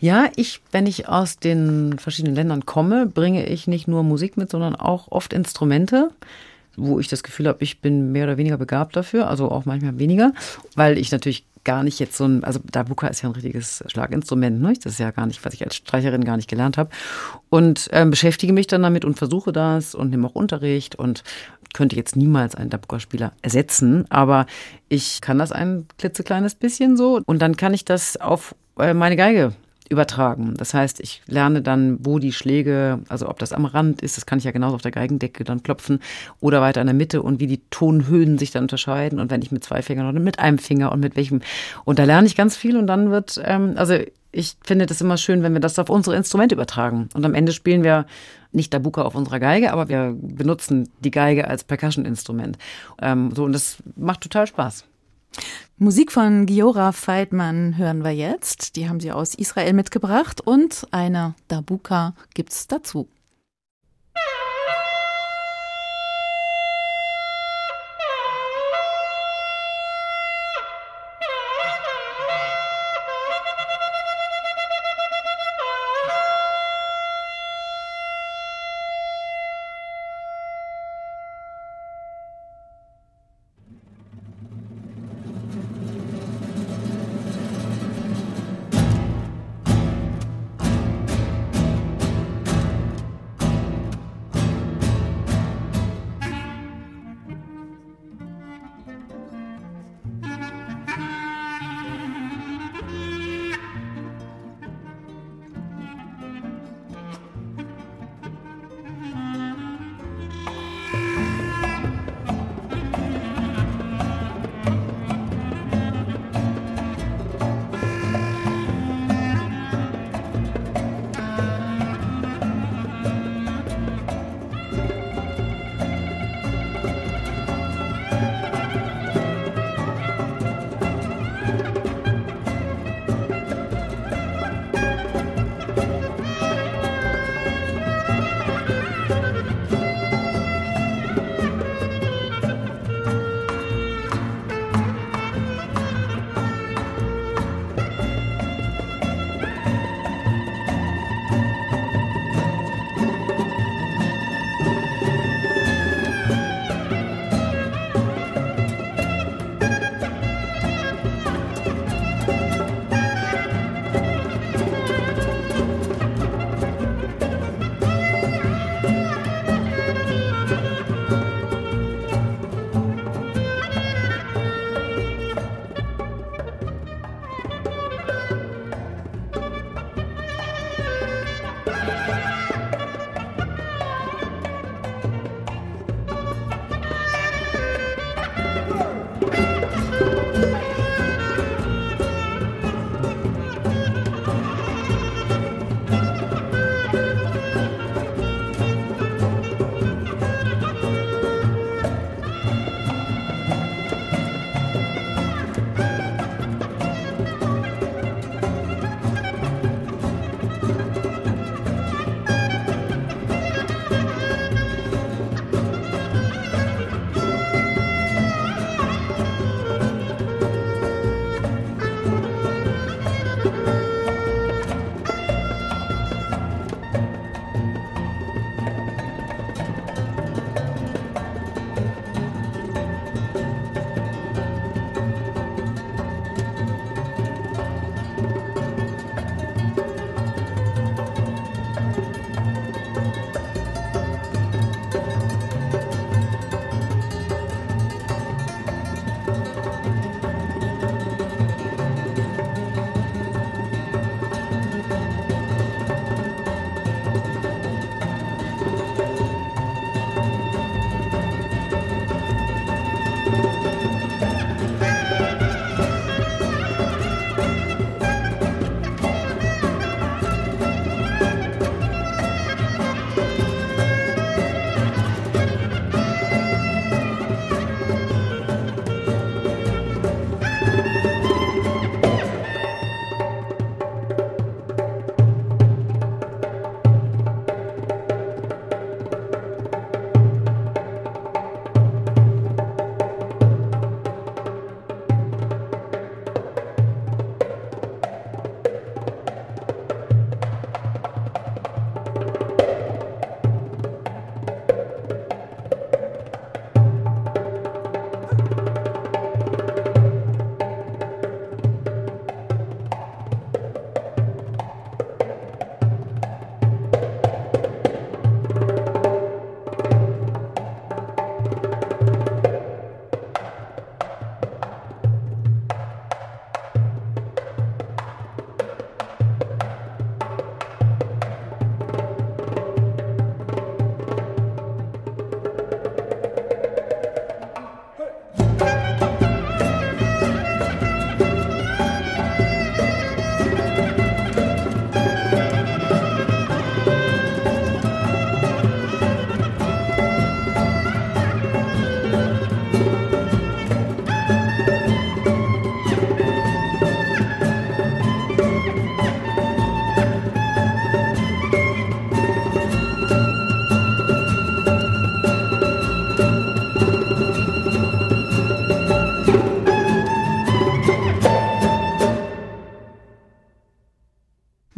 Ja, ich, wenn ich aus den verschiedenen Ländern komme, bringe ich nicht nur Musik mit, sondern auch oft Instrumente, wo ich das Gefühl habe, ich bin mehr oder weniger begabt dafür, also auch manchmal weniger, weil ich natürlich gar nicht jetzt so ein, also Dabuka ist ja ein richtiges Schlaginstrument, ne? das ist ja gar nicht, was ich als Streicherin gar nicht gelernt habe und ähm, beschäftige mich dann damit und versuche das und nehme auch Unterricht und könnte jetzt niemals einen Dabuka-Spieler ersetzen, aber ich kann das ein klitzekleines bisschen so und dann kann ich das auf äh, meine Geige übertragen. Das heißt, ich lerne dann, wo die Schläge, also ob das am Rand ist, das kann ich ja genauso auf der Geigendecke dann klopfen oder weiter in der Mitte und wie die Tonhöhen sich dann unterscheiden und wenn ich mit zwei Fingern oder mit einem Finger und mit welchem. Und da lerne ich ganz viel und dann wird, ähm, also ich finde das immer schön, wenn wir das auf unsere Instrumente übertragen. Und am Ende spielen wir nicht Dabuka auf unserer Geige, aber wir benutzen die Geige als Percussion-Instrument. Ähm, so, und das macht total Spaß. Musik von Giora Feidmann hören wir jetzt. Die haben sie aus Israel mitgebracht und eine Dabuka gibt's dazu.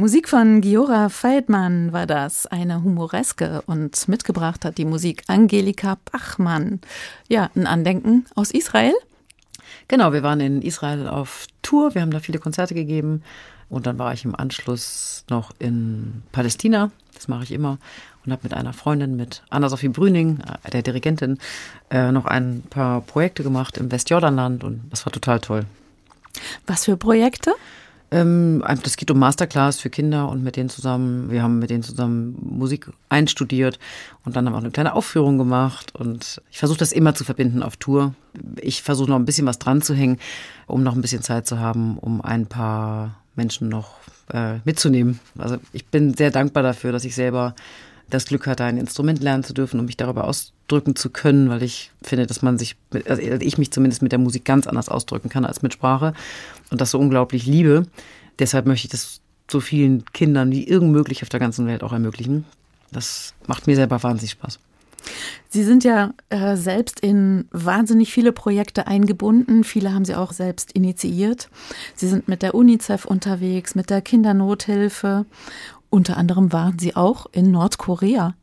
Musik von Giora Feldmann war das, eine humoreske und mitgebracht hat die Musik Angelika Bachmann. Ja, ein Andenken aus Israel? Genau, wir waren in Israel auf Tour, wir haben da viele Konzerte gegeben und dann war ich im Anschluss noch in Palästina, das mache ich immer, und habe mit einer Freundin, mit Anna-Sophie Brüning, äh, der Dirigentin, äh, noch ein paar Projekte gemacht im Westjordanland und das war total toll. Was für Projekte? Ähm, das geht um Masterclass für Kinder und mit denen zusammen, wir haben mit denen zusammen Musik einstudiert und dann haben wir auch eine kleine Aufführung gemacht und ich versuche das immer zu verbinden auf Tour. Ich versuche noch ein bisschen was dran zu hängen, um noch ein bisschen Zeit zu haben, um ein paar Menschen noch äh, mitzunehmen. Also ich bin sehr dankbar dafür, dass ich selber das Glück hatte, ein Instrument lernen zu dürfen, um mich darüber ausdrücken zu können, weil ich finde, dass man sich, also ich mich zumindest mit der Musik ganz anders ausdrücken kann als mit Sprache und das so unglaublich liebe. Deshalb möchte ich das so vielen Kindern wie irgend möglich auf der ganzen Welt auch ermöglichen. Das macht mir selber wahnsinnig Spaß. Sie sind ja äh, selbst in wahnsinnig viele Projekte eingebunden. Viele haben Sie auch selbst initiiert. Sie sind mit der UNICEF unterwegs, mit der Kindernothilfe. Unter anderem waren Sie auch in Nordkorea.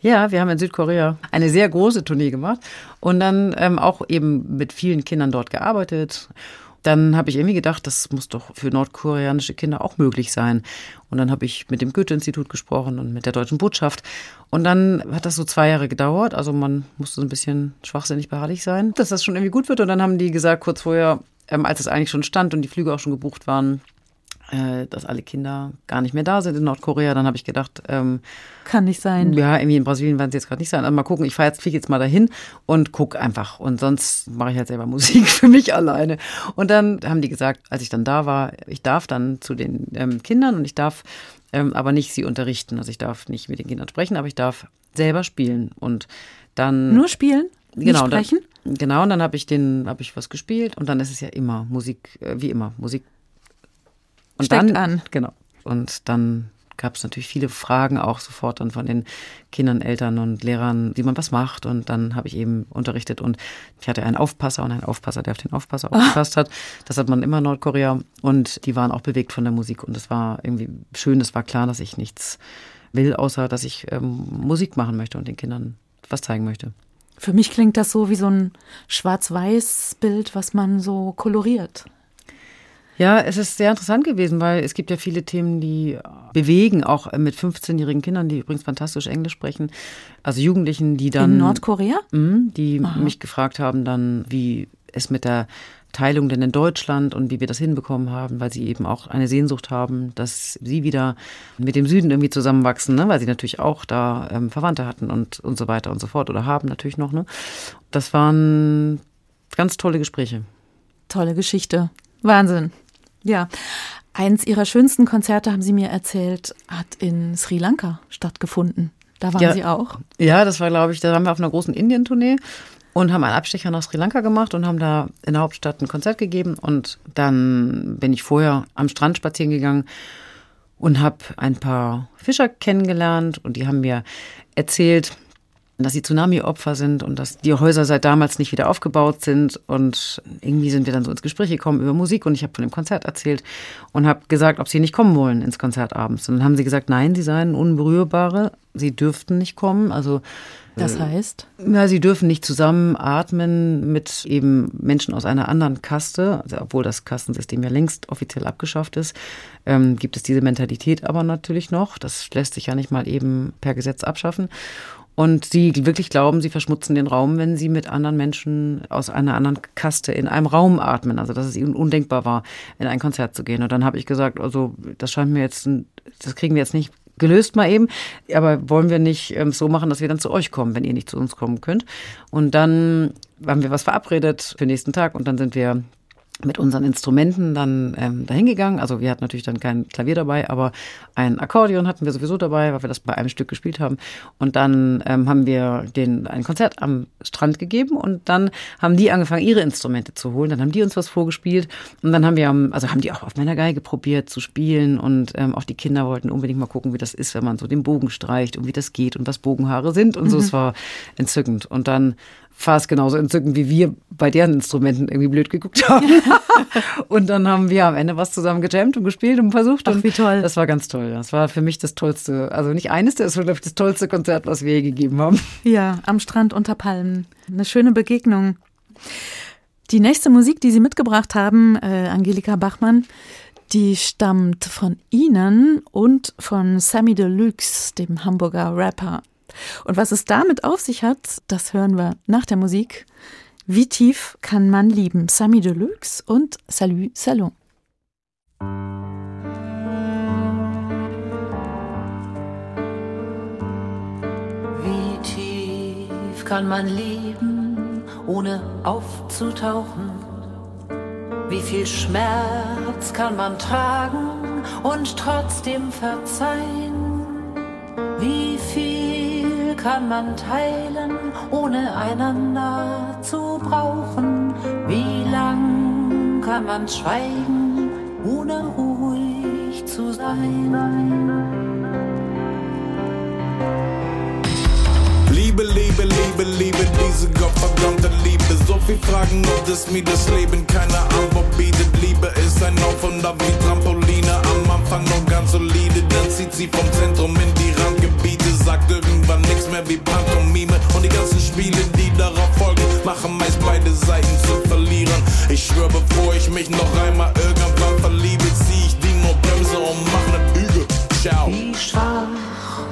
Ja, wir haben in Südkorea eine sehr große Tournee gemacht und dann ähm, auch eben mit vielen Kindern dort gearbeitet dann habe ich irgendwie gedacht, das muss doch für nordkoreanische Kinder auch möglich sein. Und dann habe ich mit dem Goethe-Institut gesprochen und mit der deutschen Botschaft. Und dann hat das so zwei Jahre gedauert. Also man musste so ein bisschen schwachsinnig beharrlich sein, dass das schon irgendwie gut wird. Und dann haben die gesagt, kurz vorher, ähm, als es eigentlich schon stand und die Flüge auch schon gebucht waren, äh, dass alle Kinder gar nicht mehr da sind in Nordkorea. Dann habe ich gedacht, ähm, kann nicht sein. Ja, irgendwie in Brasilien werden sie jetzt gerade nicht sein. Also mal gucken, ich fahre jetzt, fliege jetzt mal dahin und guck einfach. Und sonst mache ich halt selber <laughs> Musik für mich alleine. Und dann haben die gesagt, als ich dann da war, ich darf dann zu den ähm, Kindern und ich darf ähm, aber nicht sie unterrichten. Also ich darf nicht mit den Kindern sprechen, aber ich darf selber spielen. Und dann. Nur spielen? Genau, nicht sprechen? Dann, genau, und dann habe ich den, habe ich was gespielt und dann ist es ja immer Musik, äh, wie immer, Musik und Steckt dann, an. Genau. Und dann gab es natürlich viele Fragen auch sofort dann von den Kindern, Eltern und Lehrern, wie man was macht. Und dann habe ich eben unterrichtet und ich hatte einen Aufpasser und einen Aufpasser, der auf den Aufpasser ah. aufgepasst hat. Das hat man immer in Nordkorea und die waren auch bewegt von der Musik und es war irgendwie schön. Es war klar, dass ich nichts will, außer dass ich ähm, Musik machen möchte und den Kindern was zeigen möchte. Für mich klingt das so wie so ein Schwarz-Weiß-Bild, was man so koloriert. Ja, es ist sehr interessant gewesen, weil es gibt ja viele Themen, die bewegen, auch mit 15-jährigen Kindern, die übrigens fantastisch Englisch sprechen. Also Jugendlichen, die dann. In Nordkorea? Mh, die Aha. mich gefragt haben, dann, wie es mit der Teilung denn in Deutschland und wie wir das hinbekommen haben, weil sie eben auch eine Sehnsucht haben, dass sie wieder mit dem Süden irgendwie zusammenwachsen, ne? weil sie natürlich auch da ähm, Verwandte hatten und, und so weiter und so fort oder haben natürlich noch. Ne? Das waren ganz tolle Gespräche. Tolle Geschichte. Wahnsinn. Ja, eins ihrer schönsten Konzerte, haben Sie mir erzählt, hat in Sri Lanka stattgefunden. Da waren ja, Sie auch? Ja, das war, glaube ich, da waren wir auf einer großen Indien-Tournee und haben einen Abstecher nach Sri Lanka gemacht und haben da in der Hauptstadt ein Konzert gegeben. Und dann bin ich vorher am Strand spazieren gegangen und habe ein paar Fischer kennengelernt und die haben mir erzählt, dass sie Tsunami-Opfer sind und dass die Häuser seit damals nicht wieder aufgebaut sind. Und irgendwie sind wir dann so ins Gespräch gekommen über Musik und ich habe von dem Konzert erzählt und habe gesagt, ob sie nicht kommen wollen ins Konzert abends. Und dann haben sie gesagt, nein, sie seien Unberührbare, sie dürften nicht kommen. Also das äh, heißt? Ja, sie dürfen nicht zusammen atmen mit eben Menschen aus einer anderen Kaste, also obwohl das Kastensystem ja längst offiziell abgeschafft ist, ähm, gibt es diese Mentalität aber natürlich noch. Das lässt sich ja nicht mal eben per Gesetz abschaffen. Und sie wirklich glauben, sie verschmutzen den Raum, wenn sie mit anderen Menschen aus einer anderen Kaste in einem Raum atmen. Also dass es ihnen undenkbar war, in ein Konzert zu gehen. Und dann habe ich gesagt, also das scheint mir jetzt, das kriegen wir jetzt nicht gelöst mal eben. Aber wollen wir nicht ähm, so machen, dass wir dann zu euch kommen, wenn ihr nicht zu uns kommen könnt? Und dann haben wir was verabredet für den nächsten Tag und dann sind wir mit unseren Instrumenten dann ähm, dahin gegangen. Also wir hatten natürlich dann kein Klavier dabei, aber ein Akkordeon hatten wir sowieso dabei, weil wir das bei einem Stück gespielt haben. Und dann ähm, haben wir den ein Konzert am Strand gegeben und dann haben die angefangen, ihre Instrumente zu holen. Dann haben die uns was vorgespielt und dann haben wir, also haben die auch auf meiner Geige probiert zu spielen und ähm, auch die Kinder wollten unbedingt mal gucken, wie das ist, wenn man so den Bogen streicht und wie das geht und was Bogenhaare sind und mhm. so. Es war entzückend. Und dann fast genauso entzückend, wie wir bei deren Instrumenten irgendwie blöd geguckt haben. <laughs> und dann haben wir am Ende was zusammen gejammt und gespielt und versucht. Ach, und wie toll. Das war ganz toll. Das war für mich das tollste, also nicht eines, das war, glaube ich, das tollste Konzert, was wir je gegeben haben. Ja, am Strand unter Palmen. Eine schöne Begegnung. Die nächste Musik, die Sie mitgebracht haben, äh, Angelika Bachmann, die stammt von Ihnen und von Sammy Deluxe, dem Hamburger Rapper. Und was es damit auf sich hat, das hören wir nach der Musik. Wie tief kann man lieben? Sammy Deluxe und Salut Salon. Wie tief kann man lieben, ohne aufzutauchen? Wie viel Schmerz kann man tragen und trotzdem verzeihen? Wie viel kann man teilen, ohne einander zu brauchen? Wie lang kann man schweigen, ohne ruhig zu sein? Liebe, Liebe, Liebe, Liebe, diese gottverdammte Liebe. So viel Fragen und es mir das Leben keine Antwort bietet. Liebe ist ein Auf und Ab wie Trampoline. Am Anfang noch ganz solide, dann zieht sie vom Zentrum in die Randgebiete. Sagt irgendwann nichts mehr wie Pantomime. Und die ganzen Spiele, die darauf folgen, machen meist beide Seiten zu verlieren. Ich schwöre, bevor ich mich noch einmal irgendwann verliebe, zieh ich die Bremse und mach ne Üge. Ciao. Wie schwach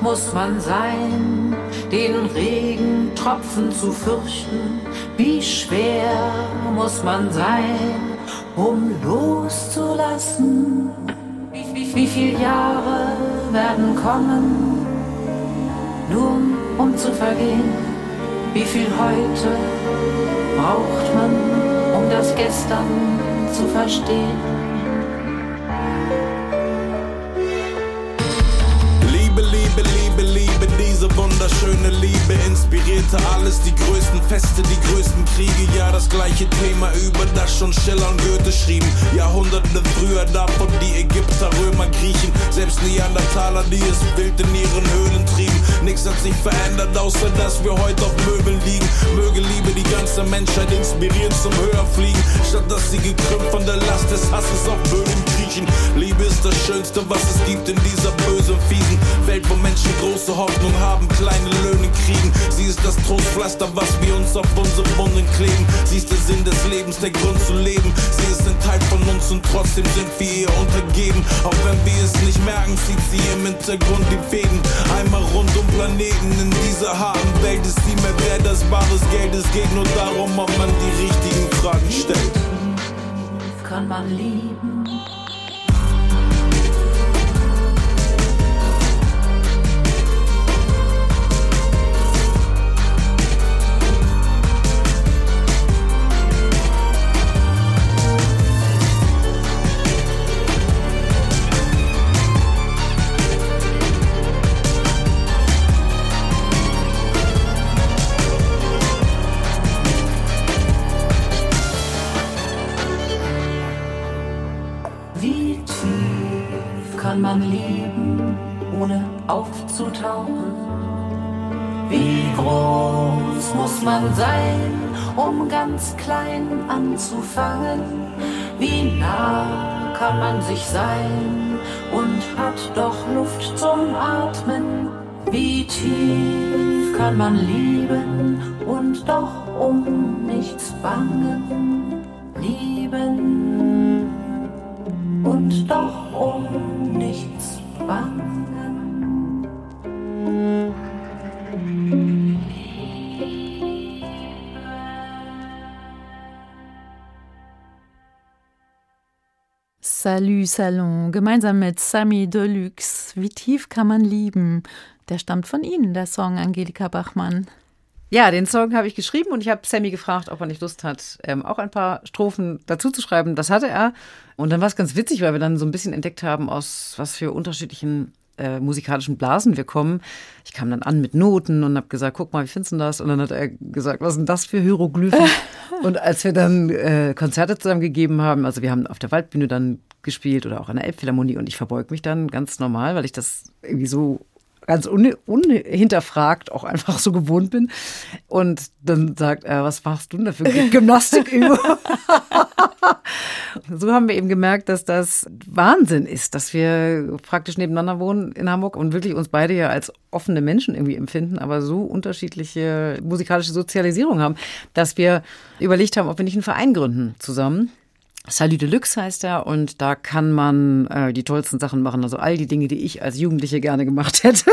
muss man sein, den Regentropfen zu fürchten? Wie schwer muss man sein, um loszulassen? Wie, wie, wie viele Jahre werden kommen, nur um zu vergehen? Wie viel heute braucht man, um das Gestern zu verstehen? Wunderschöne Liebe inspirierte alles, die größten Feste, die größten Kriege, ja das gleiche Thema, über das schon Schiller und Goethe schrieben. Jahrhunderte früher davon die Ägypter, Römer, Griechen, selbst Neandertaler, die es wild in ihren Höhlen trieben. Nichts hat sich verändert, außer dass wir heute auf Möbeln liegen. Möge Liebe die ganze Menschheit inspirieren zum Höherfliegen, statt dass sie gekrümmt von der Last des Hasses auf Böden kriechen. Liebe ist das Schönste, was es gibt in dieser bösen, fiesen Welt, wo Menschen große Hoffnung haben, kleine Löhne kriegen. Sie ist das Trostpflaster, was wir uns auf unsere Wunden kleben. Sie ist der Sinn des Lebens, der Grund zu leben. Sie ist ein Teil von uns und trotzdem sind wir ihr untergeben. Auch wenn wir es nicht merken, zieht sie im Hintergrund die Fäden. Einmal rund um Planeten in dieser harten Welt ist sie mehr wert als bares Geld. Es geht nur darum, ob man die richtigen Fragen stellt. Kann man lieben? Kann man lieben, ohne aufzutauchen? Wie groß muss man sein, um ganz klein anzufangen? Wie nah kann man sich sein und hat doch Luft zum Atmen? Wie tief kann man lieben und doch um nichts bangen? Lieben und doch um Salut Salon, gemeinsam mit Sammy Deluxe. Wie tief kann man lieben? Der stammt von Ihnen, der Song Angelika Bachmann. Ja, den Song habe ich geschrieben und ich habe Sammy gefragt, ob er nicht Lust hat, ähm, auch ein paar Strophen dazu zu schreiben. Das hatte er. Und dann war es ganz witzig, weil wir dann so ein bisschen entdeckt haben, aus was für unterschiedlichen äh, musikalischen Blasen wir kommen. Ich kam dann an mit Noten und habe gesagt, guck mal, wie findest du das? Und dann hat er gesagt, was sind das für Hieroglyphen? <laughs> und als wir dann äh, Konzerte zusammen gegeben haben, also wir haben auf der Waldbühne dann gespielt oder auch an der Elbphilharmonie und ich verbeug mich dann ganz normal, weil ich das irgendwie so ganz unhinterfragt auch einfach so gewohnt bin. Und dann sagt er, was machst du denn da für Gymnastikübung? <laughs> so haben wir eben gemerkt, dass das Wahnsinn ist, dass wir praktisch nebeneinander wohnen in Hamburg und wirklich uns beide ja als offene Menschen irgendwie empfinden, aber so unterschiedliche musikalische Sozialisierung haben, dass wir überlegt haben, ob wir nicht einen Verein gründen zusammen. Salut Deluxe heißt er und da kann man äh, die tollsten Sachen machen. Also all die Dinge, die ich als Jugendliche gerne gemacht <laughs> hätte.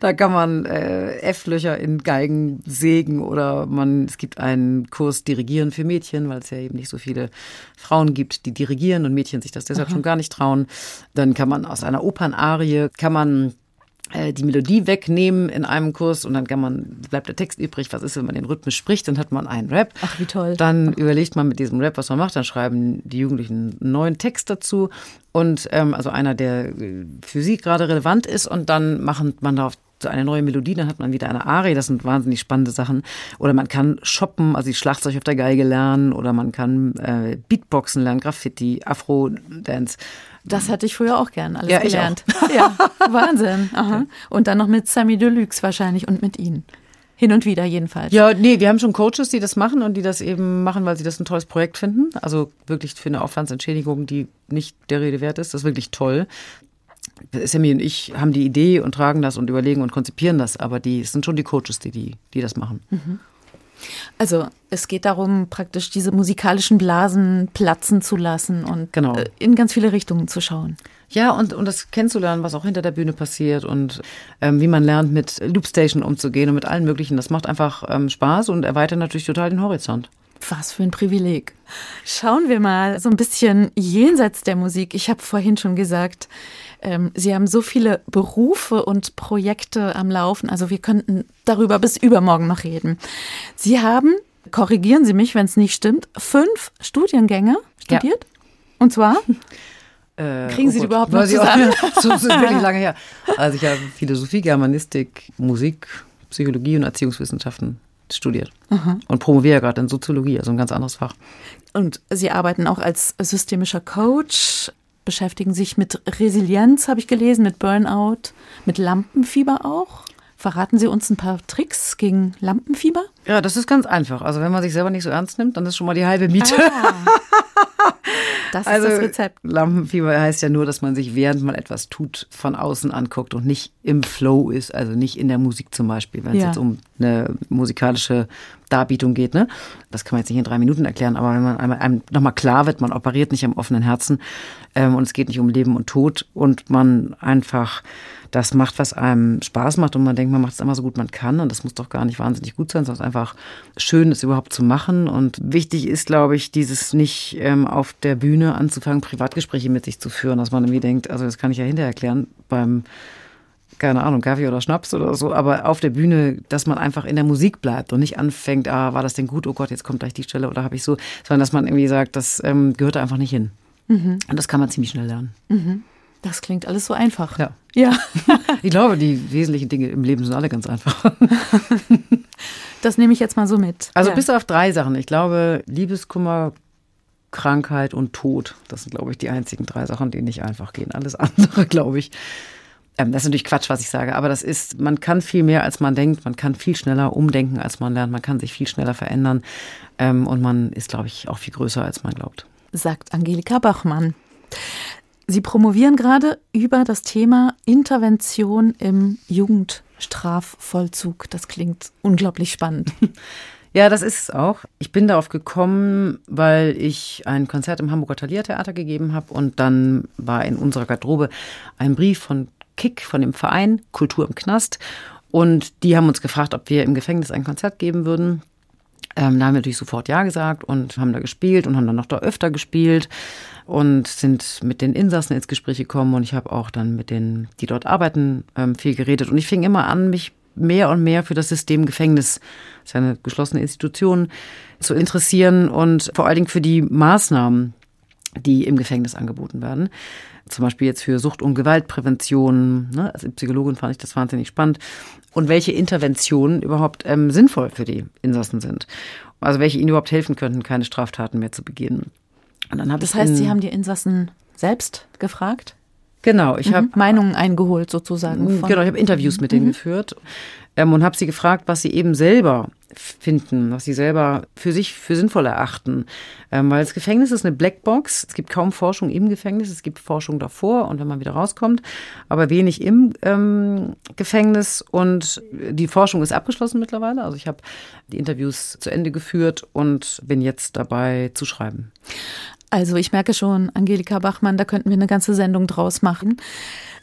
da kann man äh, F-Löcher in Geigen sägen oder man, es gibt einen Kurs Dirigieren für Mädchen, weil es ja eben nicht so viele Frauen gibt, die dirigieren und Mädchen sich das deshalb Aha. schon gar nicht trauen. Dann kann man aus einer Opernarie, kann man die Melodie wegnehmen in einem Kurs und dann kann man, bleibt der Text übrig. Was ist, wenn man den Rhythmus spricht? Dann hat man einen Rap. Ach, wie toll. Dann überlegt man mit diesem Rap, was man macht. Dann schreiben die Jugendlichen einen neuen Text dazu. Und ähm, also einer, der äh, für sie gerade relevant ist. Und dann macht man darauf so eine neue Melodie, dann hat man wieder eine Arie, das sind wahnsinnig spannende Sachen. Oder man kann shoppen, also die Schlagzeug auf der Geige lernen, oder man kann äh, Beatboxen lernen, Graffiti, Afro-Dance. Das hatte ich früher auch gern alles ja, gelernt. <laughs> Ja, Wahnsinn. Aha. Und dann noch mit Sammy Deluxe wahrscheinlich und mit Ihnen. Hin und wieder jedenfalls. Ja, nee, wir haben schon Coaches, die das machen und die das eben machen, weil sie das ein tolles Projekt finden. Also wirklich für eine Aufwandsentschädigung, die nicht der Rede wert ist. Das ist wirklich toll. Sammy und ich haben die Idee und tragen das und überlegen und konzipieren das, aber die es sind schon die Coaches, die, die, die das machen. Mhm. Also es geht darum, praktisch diese musikalischen Blasen platzen zu lassen und genau. Äh, in ganz viele Richtungen zu schauen. Ja, und, und das kennenzulernen, was auch hinter der Bühne passiert und ähm, wie man lernt, mit Loopstation umzugehen und mit allen möglichen. Das macht einfach ähm, Spaß und erweitert natürlich total den Horizont. Was für ein Privileg. Schauen wir mal so ein bisschen jenseits der Musik. Ich habe vorhin schon gesagt, ähm, Sie haben so viele Berufe und Projekte am Laufen. Also wir könnten darüber bis übermorgen noch reden. Sie haben, korrigieren Sie mich, wenn es nicht stimmt, fünf Studiengänge studiert. Ja. Und zwar? <laughs> Äh, Kriegen Sie oh die überhaupt noch zusammen? so, so wirklich lange her. <laughs> Also ich habe Philosophie, Germanistik, Musik, Psychologie und Erziehungswissenschaften studiert Aha. und promoviere gerade in Soziologie, also ein ganz anderes Fach. Und Sie arbeiten auch als systemischer Coach, beschäftigen sich mit Resilienz, habe ich gelesen, mit Burnout, mit Lampenfieber auch. Verraten Sie uns ein paar Tricks gegen Lampenfieber? Ja, das ist ganz einfach. Also wenn man sich selber nicht so ernst nimmt, dann ist schon mal die halbe Miete. Ah. <laughs> Das ist also, das Rezept. Lampenfieber heißt ja nur, dass man sich während man etwas tut von außen anguckt und nicht im Flow ist, also nicht in der Musik zum Beispiel, wenn es ja. jetzt um eine musikalische Darbietung geht. Ne? Das kann man jetzt nicht in drei Minuten erklären, aber wenn man einmal einem nochmal klar wird, man operiert nicht am offenen Herzen ähm, und es geht nicht um Leben und Tod und man einfach das macht, was einem Spaß macht und man denkt, man macht es immer so gut man kann und das muss doch gar nicht wahnsinnig gut sein, sondern ist einfach schön, es überhaupt zu machen und wichtig ist, glaube ich, dieses nicht ähm, auf der Bühne anzufangen, Privatgespräche mit sich zu führen, dass man irgendwie denkt, also das kann ich ja hinterher erklären beim keine Ahnung, Kaffee oder Schnaps oder so, aber auf der Bühne, dass man einfach in der Musik bleibt und nicht anfängt, ah, war das denn gut, oh Gott, jetzt kommt gleich die Stelle oder habe ich so, sondern dass man irgendwie sagt, das ähm, gehört da einfach nicht hin. Mhm. Und das kann man ziemlich schnell lernen. Mhm. Das klingt alles so einfach. Ja. Ja. <laughs> ich glaube, die wesentlichen Dinge im Leben sind alle ganz einfach. <laughs> das nehme ich jetzt mal so mit. Also ja. bis auf drei Sachen. Ich glaube, Liebeskummer, Krankheit und Tod. Das sind, glaube ich, die einzigen drei Sachen, die nicht einfach gehen. Alles <laughs> andere, glaube ich. Ähm, das ist natürlich Quatsch, was ich sage, aber das ist, man kann viel mehr, als man denkt. Man kann viel schneller umdenken, als man lernt. Man kann sich viel schneller verändern. Ähm, und man ist, glaube ich, auch viel größer, als man glaubt. Sagt Angelika Bachmann. Sie promovieren gerade über das Thema Intervention im Jugendstrafvollzug. Das klingt unglaublich spannend. <laughs> Ja, das ist es auch. Ich bin darauf gekommen, weil ich ein Konzert im Hamburger Thalia Theater gegeben habe und dann war in unserer Garderobe ein Brief von KIK, von dem Verein Kultur im Knast. Und die haben uns gefragt, ob wir im Gefängnis ein Konzert geben würden. Ähm, da haben wir natürlich sofort Ja gesagt und haben da gespielt und haben dann noch da öfter gespielt und sind mit den Insassen ins Gespräch gekommen und ich habe auch dann mit denen, die dort arbeiten, ähm, viel geredet und ich fing immer an, mich mehr und mehr für das System Gefängnis, das ist eine geschlossene Institution, zu interessieren und vor allen Dingen für die Maßnahmen, die im Gefängnis angeboten werden. Zum Beispiel jetzt für Sucht- und Gewaltprävention. Ne? Als Psychologin fand ich das wahnsinnig spannend. Und welche Interventionen überhaupt ähm, sinnvoll für die Insassen sind. Also welche ihnen überhaupt helfen könnten, keine Straftaten mehr zu begehen das heißt, Sie haben die Insassen selbst gefragt? Genau, ich habe mhm. Meinungen eingeholt sozusagen. genau, ich habe Interviews mit denen mhm. geführt ähm, und habe sie gefragt, was sie eben selber finden, was sie selber für sich für sinnvoll erachten. Ähm, weil das Gefängnis ist eine Blackbox. Es gibt kaum Forschung im Gefängnis, es gibt Forschung davor und wenn man wieder rauskommt, aber wenig im ähm, Gefängnis. Und die Forschung ist abgeschlossen mittlerweile. Also ich habe die Interviews zu Ende geführt und bin jetzt dabei zu schreiben. Also ich merke schon, Angelika Bachmann, da könnten wir eine ganze Sendung draus machen.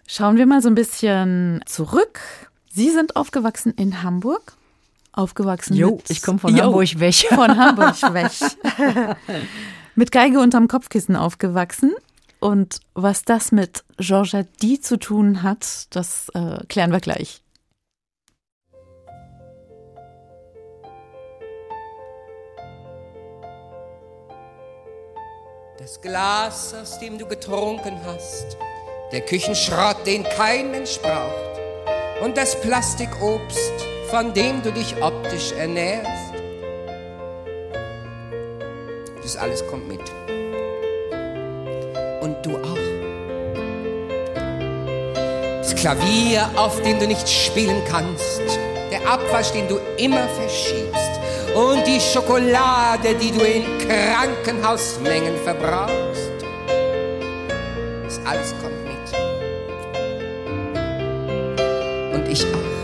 Schauen wir mal so ein bisschen zurück. Sie sind aufgewachsen in Hamburg aufgewachsen. Jo, mit, ich komme von jo, Hamburg weg. <laughs> Von Hamburg <laughs> weg. <laughs> mit Geige unterm Kopfkissen aufgewachsen. Und was das mit Georgette D zu tun hat, das äh, klären wir gleich. Das Glas, aus dem du getrunken hast, der Küchenschrott, den kein Mensch braucht, und das Plastikobst, von dem du dich optisch ernährst. Das alles kommt mit. Und du auch. Das Klavier, auf dem du nicht spielen kannst. Der Abwasch, den du immer verschiebst. Und die Schokolade, die du in Krankenhausmengen verbrauchst. Das alles kommt mit. Und ich auch.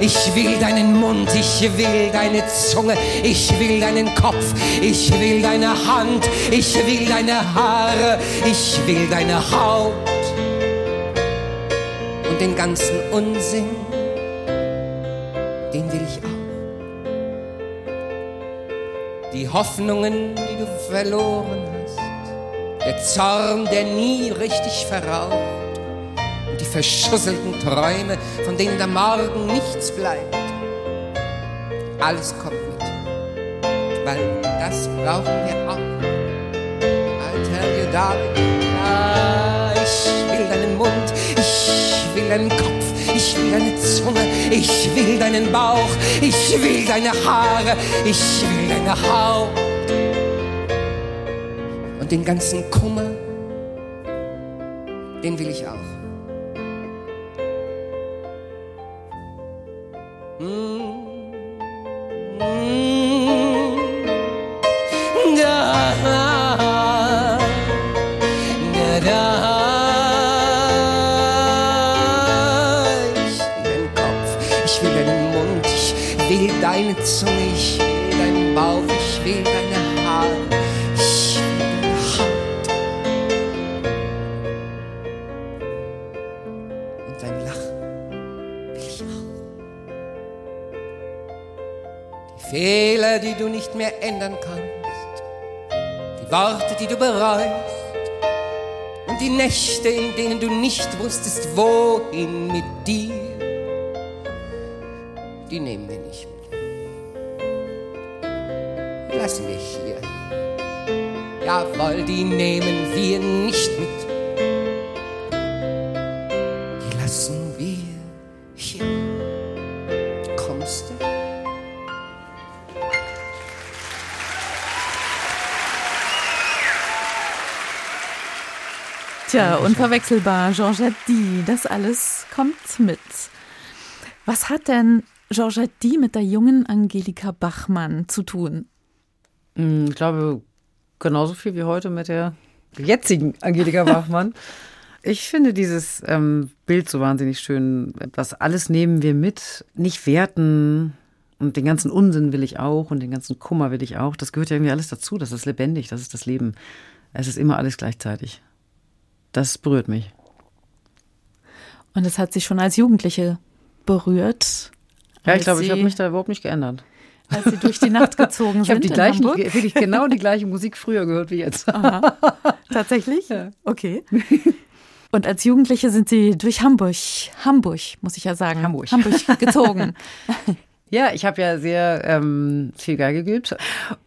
Ich will deinen Mund, ich will deine Zunge, ich will deinen Kopf, ich will deine Hand, ich will deine Haare, ich will deine Haut und den ganzen Unsinn, den will ich auch. Die Hoffnungen, die du verloren hast, der Zorn, der nie richtig verraucht verschusselten Träume, von denen der Morgen nichts bleibt. Alles kommt mit, weil das brauchen wir auch. I tell you, darling, ah, ich will deinen Mund, ich will deinen Kopf, ich will deine Zunge, ich will deinen Bauch, ich will deine Haare, ich will deine Haut und den ganzen Kummer, den will ich auch. Ändern kannst, die Worte, die du bereust und die Nächte, in denen du nicht wusstest, wohin mit dir, die nehmen wir nicht mit. Lassen wir hier. Jawohl, die nehmen wir nicht mit. Tja, unverwechselbar, Georgette D, das alles kommt mit. Was hat denn Georgette D mit der jungen Angelika Bachmann zu tun? Hm, ich glaube, genauso viel wie heute mit der jetzigen Angelika Bachmann. <laughs> Ich finde dieses ähm, Bild so wahnsinnig schön. Das alles nehmen wir mit, nicht werten. Und den ganzen Unsinn will ich auch und den ganzen Kummer will ich auch. Das gehört ja irgendwie alles dazu. Das ist lebendig, das ist das Leben. Es ist immer alles gleichzeitig das berührt mich. Und es hat sich schon als Jugendliche berührt. Ja, ich glaube, ich habe mich da überhaupt nicht geändert. Als sie durch die Nacht gezogen <laughs> ich sind. Ich habe wirklich genau die gleiche Musik früher gehört wie jetzt. Aha. <laughs> Tatsächlich? Ja. Okay. <laughs> Und als Jugendliche sind sie durch Hamburg, Hamburg, muss ich ja sagen, Hamburg, Hamburg gezogen. Ja, ich habe ja sehr ähm, viel Geige geübt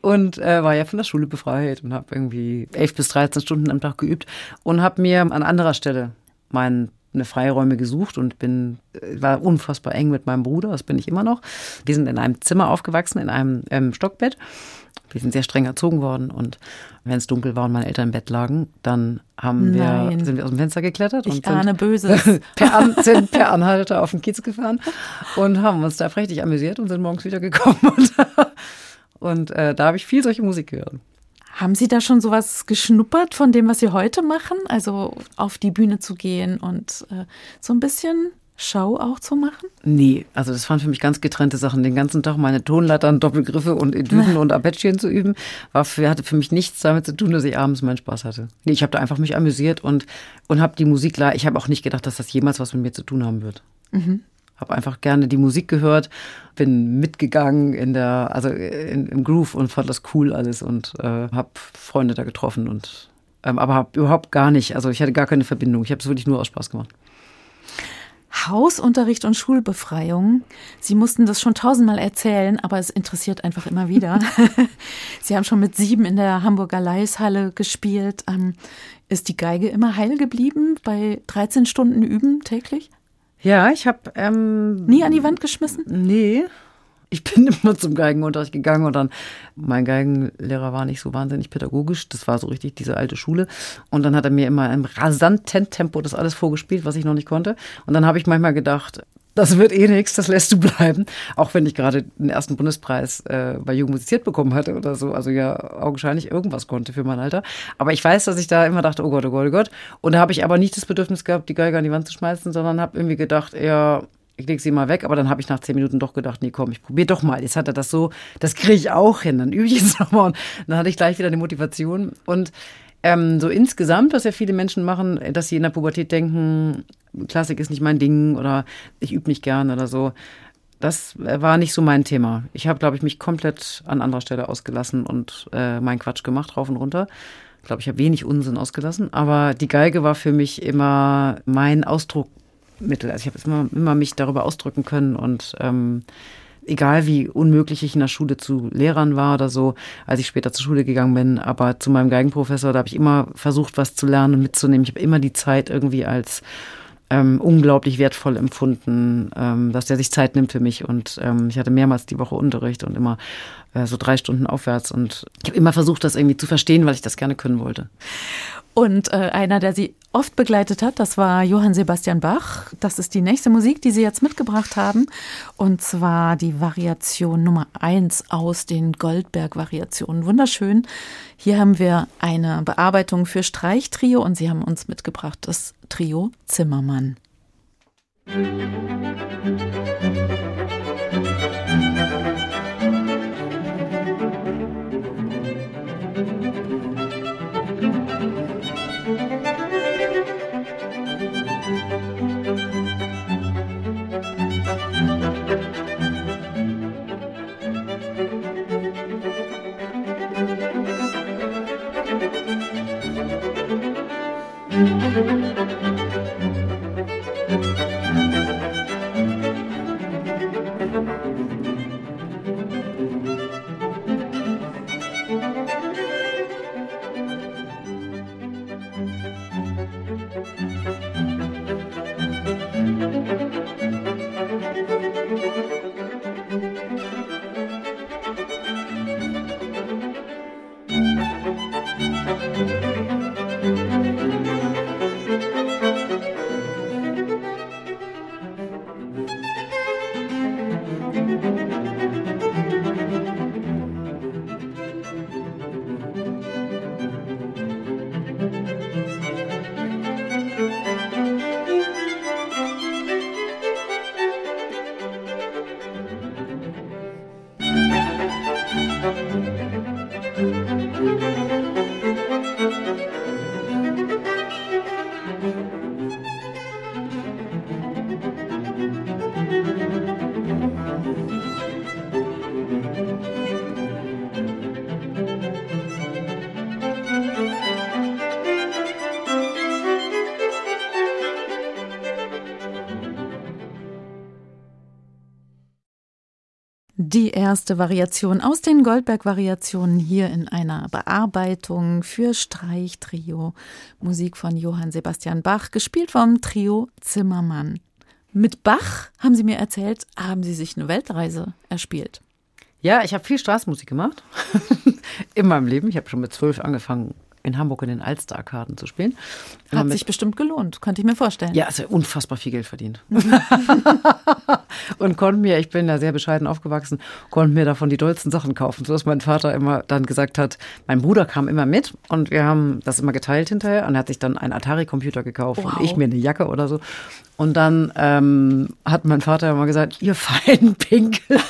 und äh, war ja von der Schule befreit und habe irgendwie elf bis 13 Stunden am Tag geübt und habe mir an anderer Stelle meine Freiräume gesucht und bin äh, war unfassbar eng mit meinem Bruder, das bin ich immer noch. Wir sind in einem Zimmer aufgewachsen, in einem ähm, Stockbett. Wir sind sehr streng erzogen worden und wenn es dunkel war und meine Eltern im Bett lagen, dann haben wir, sind wir aus dem Fenster geklettert ich und ahne Böses. <laughs> per, An, sind per Anhalter auf den Kiez gefahren und haben uns da prächtig amüsiert und sind morgens wieder gekommen. <laughs> Und, und äh, da habe ich viel solche Musik gehört. Haben Sie da schon sowas geschnuppert von dem, was Sie heute machen? Also auf die Bühne zu gehen und äh, so ein bisschen Show auch zu machen? Nee, also das waren für mich ganz getrennte Sachen. Den ganzen Tag meine Tonleitern, Doppelgriffe und Etüden <laughs> und Abettchen zu üben, war für, hatte für mich nichts damit zu tun, dass ich abends meinen Spaß hatte. Nee, ich habe da einfach mich amüsiert und, und habe die Musik, ich habe auch nicht gedacht, dass das jemals was mit mir zu tun haben wird. Mhm. Habe einfach gerne die Musik gehört, bin mitgegangen in der, also in, im Groove und fand das cool alles und äh, habe Freunde da getroffen und ähm, aber habe überhaupt gar nicht, also ich hatte gar keine Verbindung. Ich habe es wirklich nur aus Spaß gemacht. Hausunterricht und Schulbefreiung. Sie mussten das schon tausendmal erzählen, aber es interessiert einfach immer wieder. <laughs> Sie haben schon mit sieben in der Hamburger Leishalle gespielt. Ähm, ist die Geige immer heil geblieben bei 13 Stunden Üben täglich? Ja, ich habe ähm, nie an die Wand geschmissen. Nee, ich bin <laughs> immer zum Geigenunterricht gegangen und dann, mein Geigenlehrer war nicht so wahnsinnig pädagogisch, das war so richtig diese alte Schule. Und dann hat er mir immer im rasanten Tempo das alles vorgespielt, was ich noch nicht konnte. Und dann habe ich manchmal gedacht, das wird eh nichts, das lässt du bleiben. Auch wenn ich gerade den ersten Bundespreis äh, bei Jugend musiziert bekommen hatte oder so. Also ja, augenscheinlich irgendwas konnte für mein Alter. Aber ich weiß, dass ich da immer dachte, oh Gott, oh Gott, oh Gott. Und da habe ich aber nicht das Bedürfnis gehabt, die Geige an die Wand zu schmeißen, sondern habe irgendwie gedacht, eher, ich lege sie mal weg, aber dann habe ich nach zehn Minuten doch gedacht, nee, komm, ich probiere doch mal. Jetzt hat er das so, das kriege ich auch hin. Dann übe ich jetzt <laughs> nochmal und dann hatte ich gleich wieder die Motivation. Und ähm, so insgesamt, was ja viele Menschen machen, dass sie in der Pubertät denken, Klassik ist nicht mein Ding oder ich übe nicht gern oder so. Das war nicht so mein Thema. Ich habe, glaube ich, mich komplett an anderer Stelle ausgelassen und äh, meinen Quatsch gemacht, rauf und runter. Ich glaube, ich habe wenig Unsinn ausgelassen, aber die Geige war für mich immer mein Ausdruck Mittel. Also ich habe immer, immer mich darüber ausdrücken können und ähm, egal wie unmöglich ich in der Schule zu Lehrern war oder so, als ich später zur Schule gegangen bin, aber zu meinem Geigenprofessor, da habe ich immer versucht, was zu lernen und mitzunehmen. Ich habe immer die Zeit irgendwie als ähm, unglaublich wertvoll empfunden, ähm, dass der sich Zeit nimmt für mich. Und ähm, ich hatte mehrmals die Woche Unterricht und immer äh, so drei Stunden aufwärts. Und ich habe immer versucht, das irgendwie zu verstehen, weil ich das gerne können wollte. Und äh, einer, der sie oft begleitet hat, das war Johann Sebastian Bach. Das ist die nächste Musik, die Sie jetzt mitgebracht haben. Und zwar die Variation Nummer eins aus den Goldberg-Variationen. Wunderschön. Hier haben wir eine Bearbeitung für Streichtrio und Sie haben uns mitgebracht das Trio Zimmermann. Musik erste Variation aus den Goldberg-Variationen hier in einer Bearbeitung für Streichtrio. Musik von Johann Sebastian Bach, gespielt vom Trio Zimmermann. Mit Bach, haben Sie mir erzählt, haben Sie sich eine Weltreise erspielt. Ja, ich habe viel Straßenmusik gemacht <laughs> in meinem Leben. Ich habe schon mit zwölf angefangen, in Hamburg in den Alster-Arkaden zu spielen. Hat sich bestimmt gelohnt, könnte ich mir vorstellen. Ja, also unfassbar viel Geld verdient. <laughs> und konnte mir, ich bin ja sehr bescheiden aufgewachsen, konnte mir davon die dollsten Sachen kaufen. So dass mein Vater immer dann gesagt hat, mein Bruder kam immer mit und wir haben das immer geteilt hinterher und er hat sich dann einen Atari-Computer gekauft wow. und ich mir eine Jacke oder so. Und dann ähm, hat mein Vater immer gesagt, ihr feinen Pinkel. <laughs>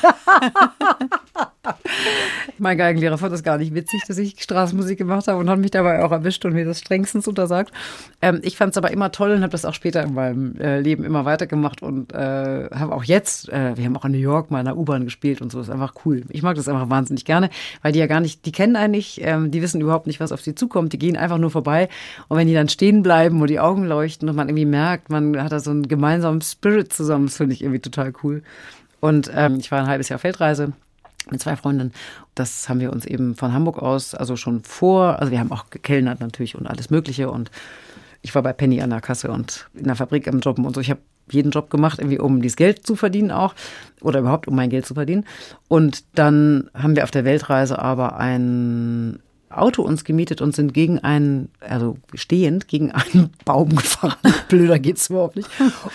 mein Geigenlehrer fand das gar nicht witzig, dass ich Straßenmusik gemacht habe und hat mich dabei auch erwischt und mir das strengstens untersagt. Ähm, ich fand es aber immer toll und habe das auch später in meinem äh, Leben immer weitergemacht und äh, habe auch jetzt, äh, wir haben auch in New York mal in der U-Bahn gespielt und so, das ist einfach cool. Ich mag das einfach wahnsinnig gerne, weil die ja gar nicht, die kennen einen nicht, ähm, die wissen überhaupt nicht, was auf sie zukommt, die gehen einfach nur vorbei und wenn die dann stehen bleiben und die Augen leuchten und man irgendwie merkt, man hat da so ein einen gemeinsamen Spirit zusammen. Das finde ich irgendwie total cool. Und ähm, ich war ein halbes Jahr Feldreise mit zwei Freundinnen. Das haben wir uns eben von Hamburg aus, also schon vor, also wir haben auch gekellnert natürlich und alles Mögliche. Und ich war bei Penny an der Kasse und in der Fabrik am Jobben und so. Ich habe jeden Job gemacht, irgendwie um dieses Geld zu verdienen auch oder überhaupt um mein Geld zu verdienen. Und dann haben wir auf der Weltreise aber ein Auto uns gemietet und sind gegen einen, also stehend, gegen einen <laughs> Baum gefahren. Blöder geht's überhaupt nicht.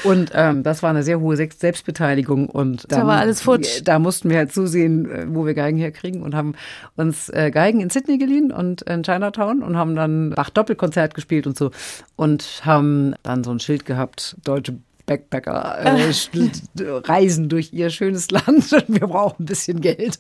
Und ähm, das war eine sehr hohe Selbstbeteiligung. Und dann, da war alles futsch. Da mussten wir halt zusehen, äh, wo wir Geigen herkriegen und haben uns äh, Geigen in Sydney geliehen und in Chinatown und haben dann Bach Doppelkonzert gespielt und so und haben dann so ein Schild gehabt, deutsche Backpacker äh, <laughs> reisen durch ihr schönes Land und wir brauchen ein bisschen Geld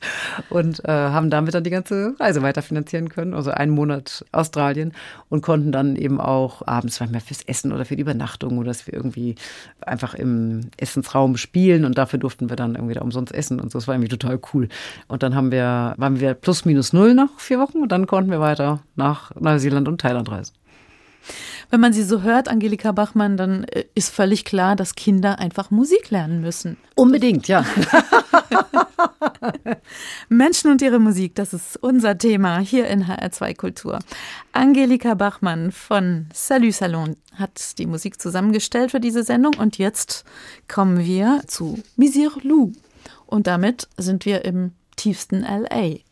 und äh, haben damit dann die ganze Reise weiterfinanzieren können, also einen Monat Australien und konnten dann eben auch abends manchmal fürs Essen oder für die Übernachtung oder dass wir irgendwie einfach im Essensraum spielen und dafür durften wir dann irgendwie da umsonst essen und so. Das war irgendwie total cool. Und dann haben wir, waren wir plus minus null nach vier Wochen und dann konnten wir weiter nach Neuseeland und Thailand reisen wenn man sie so hört, Angelika Bachmann, dann äh, ist völlig klar, dass Kinder einfach Musik lernen müssen. Unbedingt, ja. <laughs> Menschen und ihre Musik, das ist unser Thema hier in HR2 Kultur. Angelika Bachmann von Salut Salon hat die Musik zusammengestellt für diese Sendung und jetzt kommen wir zu Misir Lou. Und damit sind wir im tiefsten LA.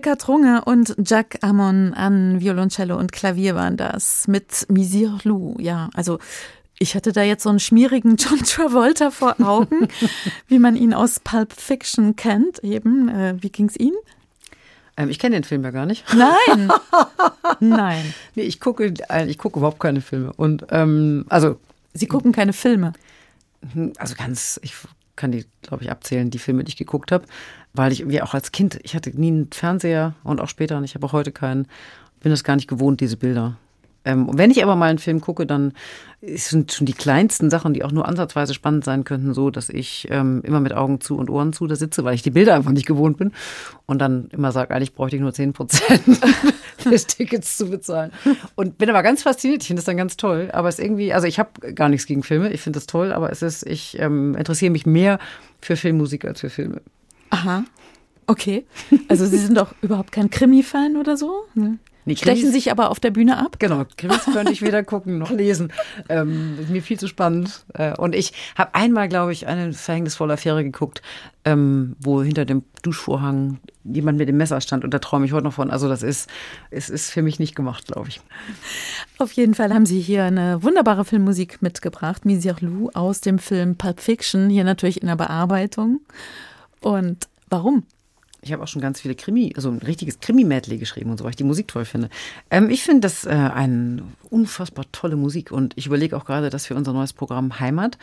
Eckart Runge und Jack Amon an Violoncello und Klavier waren das mit Misir Lou. Ja, also ich hatte da jetzt so einen schmierigen <laughs> John Travolta vor Augen, wie man ihn aus Pulp Fiction kennt. Eben, äh, wie ging's Ihnen? Ähm, ich kenne den Film ja gar nicht. Nein. <laughs> Nein. Nee, ich gucke, äh, ich gucke überhaupt keine Filme. Und ähm, also. Sie gucken keine Filme. Hm, also ganz, ich kann die, glaube ich, abzählen, die Filme, die ich geguckt habe, weil ich irgendwie auch als Kind, ich hatte nie einen Fernseher und auch später und ich habe auch heute keinen, bin das gar nicht gewohnt, diese Bilder. Ähm, wenn ich aber mal einen Film gucke, dann sind schon die kleinsten Sachen, die auch nur ansatzweise spannend sein könnten, so, dass ich ähm, immer mit Augen zu und Ohren zu da sitze, weil ich die Bilder einfach nicht gewohnt bin und dann immer sage, eigentlich bräuchte ich nur 10 Prozent <laughs> des Tickets zu bezahlen. Und bin aber ganz fasziniert, ich finde das dann ganz toll, aber es ist irgendwie, also ich habe gar nichts gegen Filme, ich finde das toll, aber es ist, ich ähm, interessiere mich mehr für Filmmusik als für Filme. Aha. Okay. Also Sie sind doch überhaupt kein Krimi-Fan oder so? Ne? Nee, Stechen sich aber auf der Bühne ab? Genau, Krimis könnte ich weder gucken noch lesen. Ähm, ist mir viel zu spannend. Äh, und ich habe einmal, glaube ich, eine verhängnisvolle Affäre geguckt, ähm, wo hinter dem Duschvorhang jemand mit dem Messer stand. Und da träume ich heute noch von. Also das ist, es ist für mich nicht gemacht, glaube ich. Auf jeden Fall haben Sie hier eine wunderbare Filmmusik mitgebracht. Misir Lou aus dem Film Pulp Fiction, hier natürlich in der Bearbeitung. Und warum? Ich habe auch schon ganz viele Krimi, also ein richtiges Krimi-Medley geschrieben und so, weil ich die Musik toll finde. Ähm, ich finde das äh, eine unfassbar tolle Musik und ich überlege auch gerade, das für unser neues Programm Heimat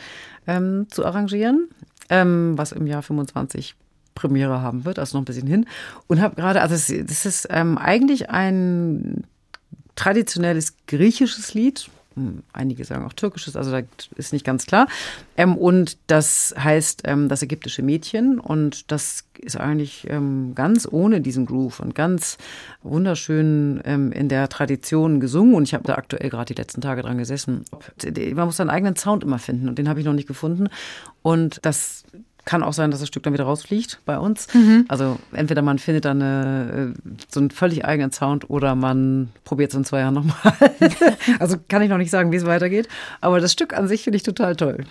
ähm, zu arrangieren, ähm, was im Jahr 25 Premiere haben wird, also noch ein bisschen hin. Und habe gerade, also das ist ähm, eigentlich ein traditionelles griechisches Lied, einige sagen auch türkisches, also da ist nicht ganz klar. Ähm, und das heißt ähm, das ägyptische Mädchen und das ist eigentlich ähm, ganz ohne diesen Groove und ganz wunderschön ähm, in der Tradition gesungen. Und ich habe da aktuell gerade die letzten Tage dran gesessen. Man muss seinen eigenen Sound immer finden und den habe ich noch nicht gefunden. Und das kann auch sein, dass das Stück dann wieder rausfliegt bei uns. Mhm. Also entweder man findet dann eine, äh, so einen völlig eigenen Sound oder man probiert es in zwei Jahren nochmal. <laughs> also kann ich noch nicht sagen, wie es weitergeht. Aber das Stück an sich finde ich total toll.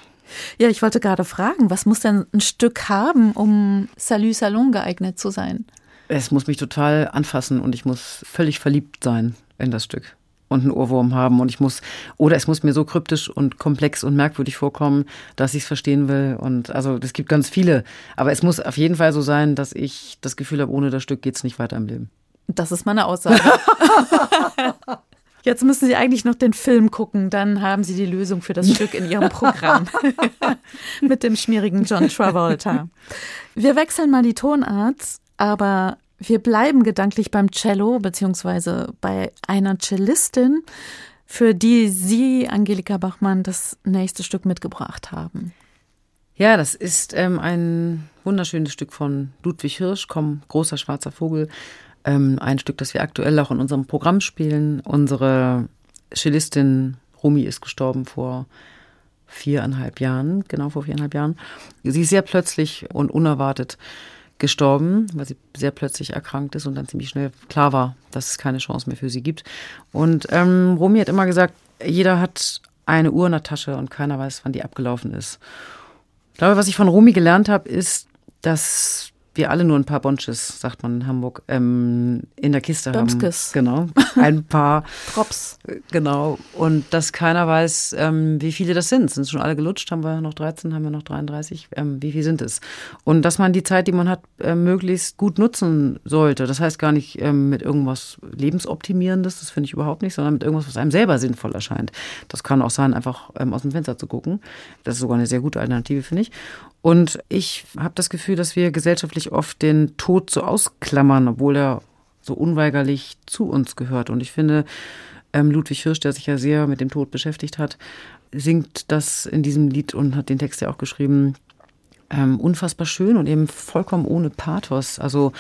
Ja, ich wollte gerade fragen, was muss denn ein Stück haben, um Salut Salon geeignet zu sein? Es muss mich total anfassen und ich muss völlig verliebt sein in das Stück und einen Ohrwurm haben und ich muss, oder es muss mir so kryptisch und komplex und merkwürdig vorkommen, dass ich es verstehen will. Und also es gibt ganz viele. Aber es muss auf jeden Fall so sein, dass ich das Gefühl habe, ohne das Stück geht es nicht weiter im Leben. Das ist meine Aussage. <laughs> Jetzt müssen Sie eigentlich noch den Film gucken, dann haben Sie die Lösung für das Stück in Ihrem <laughs> Programm. Mit dem schmierigen John Travolta. Wir wechseln mal die Tonart, aber wir bleiben gedanklich beim Cello, beziehungsweise bei einer Cellistin, für die Sie, Angelika Bachmann, das nächste Stück mitgebracht haben. Ja, das ist ähm, ein wunderschönes Stück von Ludwig Hirsch, Komm, großer schwarzer Vogel. Ähm, ein Stück, das wir aktuell auch in unserem Programm spielen. Unsere Cellistin Rumi ist gestorben vor viereinhalb Jahren, genau vor viereinhalb Jahren. Sie ist sehr plötzlich und unerwartet gestorben, weil sie sehr plötzlich erkrankt ist und dann ziemlich schnell klar war, dass es keine Chance mehr für sie gibt. Und ähm, Romy hat immer gesagt, jeder hat eine Uhr in der Tasche und keiner weiß, wann die abgelaufen ist. Ich glaube, was ich von Romy gelernt habe, ist, dass wir alle nur ein paar Bonches, sagt man in Hamburg, ähm, in der Kiste Bumskes. haben. Genau. <laughs> Ein paar Props. Genau. Und dass keiner weiß, ähm, wie viele das sind. Sind schon alle gelutscht? Haben wir noch 13? Haben wir noch 33? Ähm, wie viel sind es? Und dass man die Zeit, die man hat, äh, möglichst gut nutzen sollte. Das heißt gar nicht ähm, mit irgendwas Lebensoptimierendes, das finde ich überhaupt nicht, sondern mit irgendwas, was einem selber sinnvoll erscheint. Das kann auch sein, einfach ähm, aus dem Fenster zu gucken. Das ist sogar eine sehr gute Alternative, finde ich. Und ich habe das Gefühl, dass wir gesellschaftlich oft den Tod so ausklammern, obwohl er so unweigerlich zu uns gehört. Und ich finde, ähm, Ludwig Hirsch, der sich ja sehr mit dem Tod beschäftigt hat, singt das in diesem Lied und hat den Text ja auch geschrieben. Ähm, unfassbar schön und eben vollkommen ohne Pathos. Also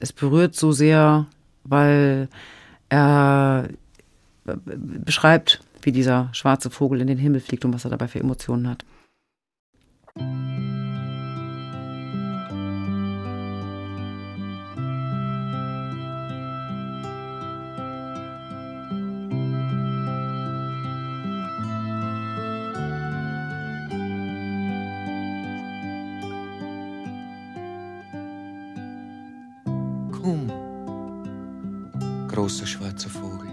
es berührt so sehr, weil er äh, beschreibt, wie dieser schwarze Vogel in den Himmel fliegt und was er dabei für Emotionen hat. Großer schwarzer Vogel,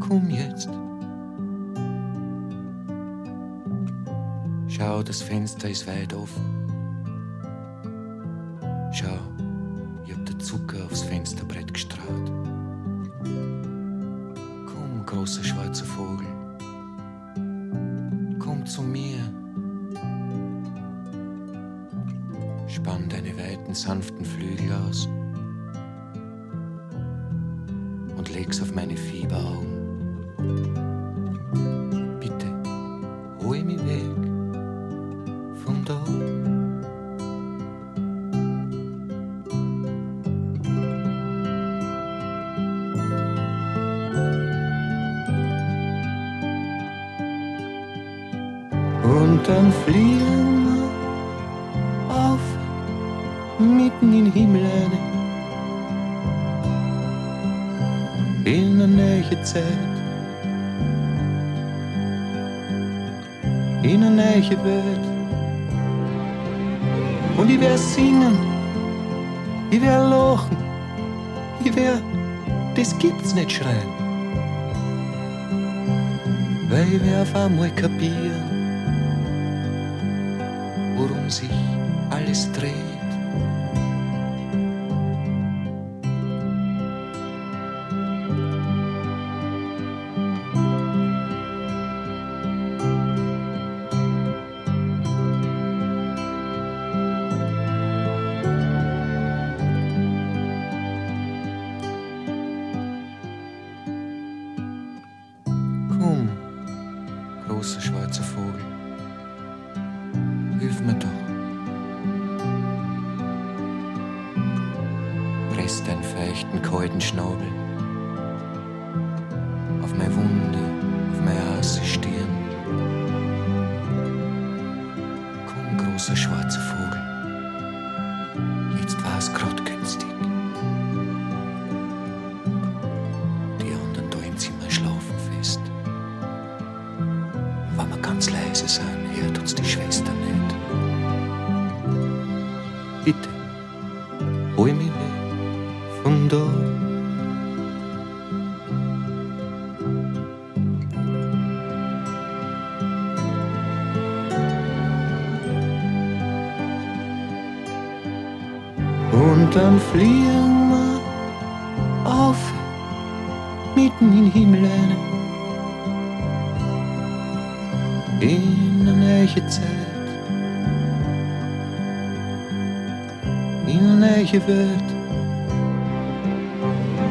komm jetzt. Schau, das Fenster ist weit offen. Schau, ich hab den Zucker aufs Fensterbrett gestrahlt. Komm, großer schwarzer Vogel, komm zu mir. Spann deine weiten, sanften Flügel aus und leg's auf meine Fieberaugen. Bitte, Welt. Und ich werde singen, ich werde lachen, ich werde, das gibt's nicht schreien. Weil ich werde auf einmal kapieren, worum sich alles dreht. Ganz leise sind, hört uns die Schwester nicht. Bitte, hol mich weg von da. Und dann fliegen wir auf mitten in Himmel rein neue Welt.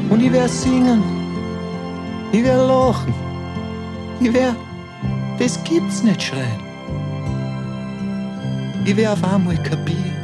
Und ich werde singen, ich werde lachen, ich werde, das gibt's nicht schreien. Ich werde auf einmal kapieren,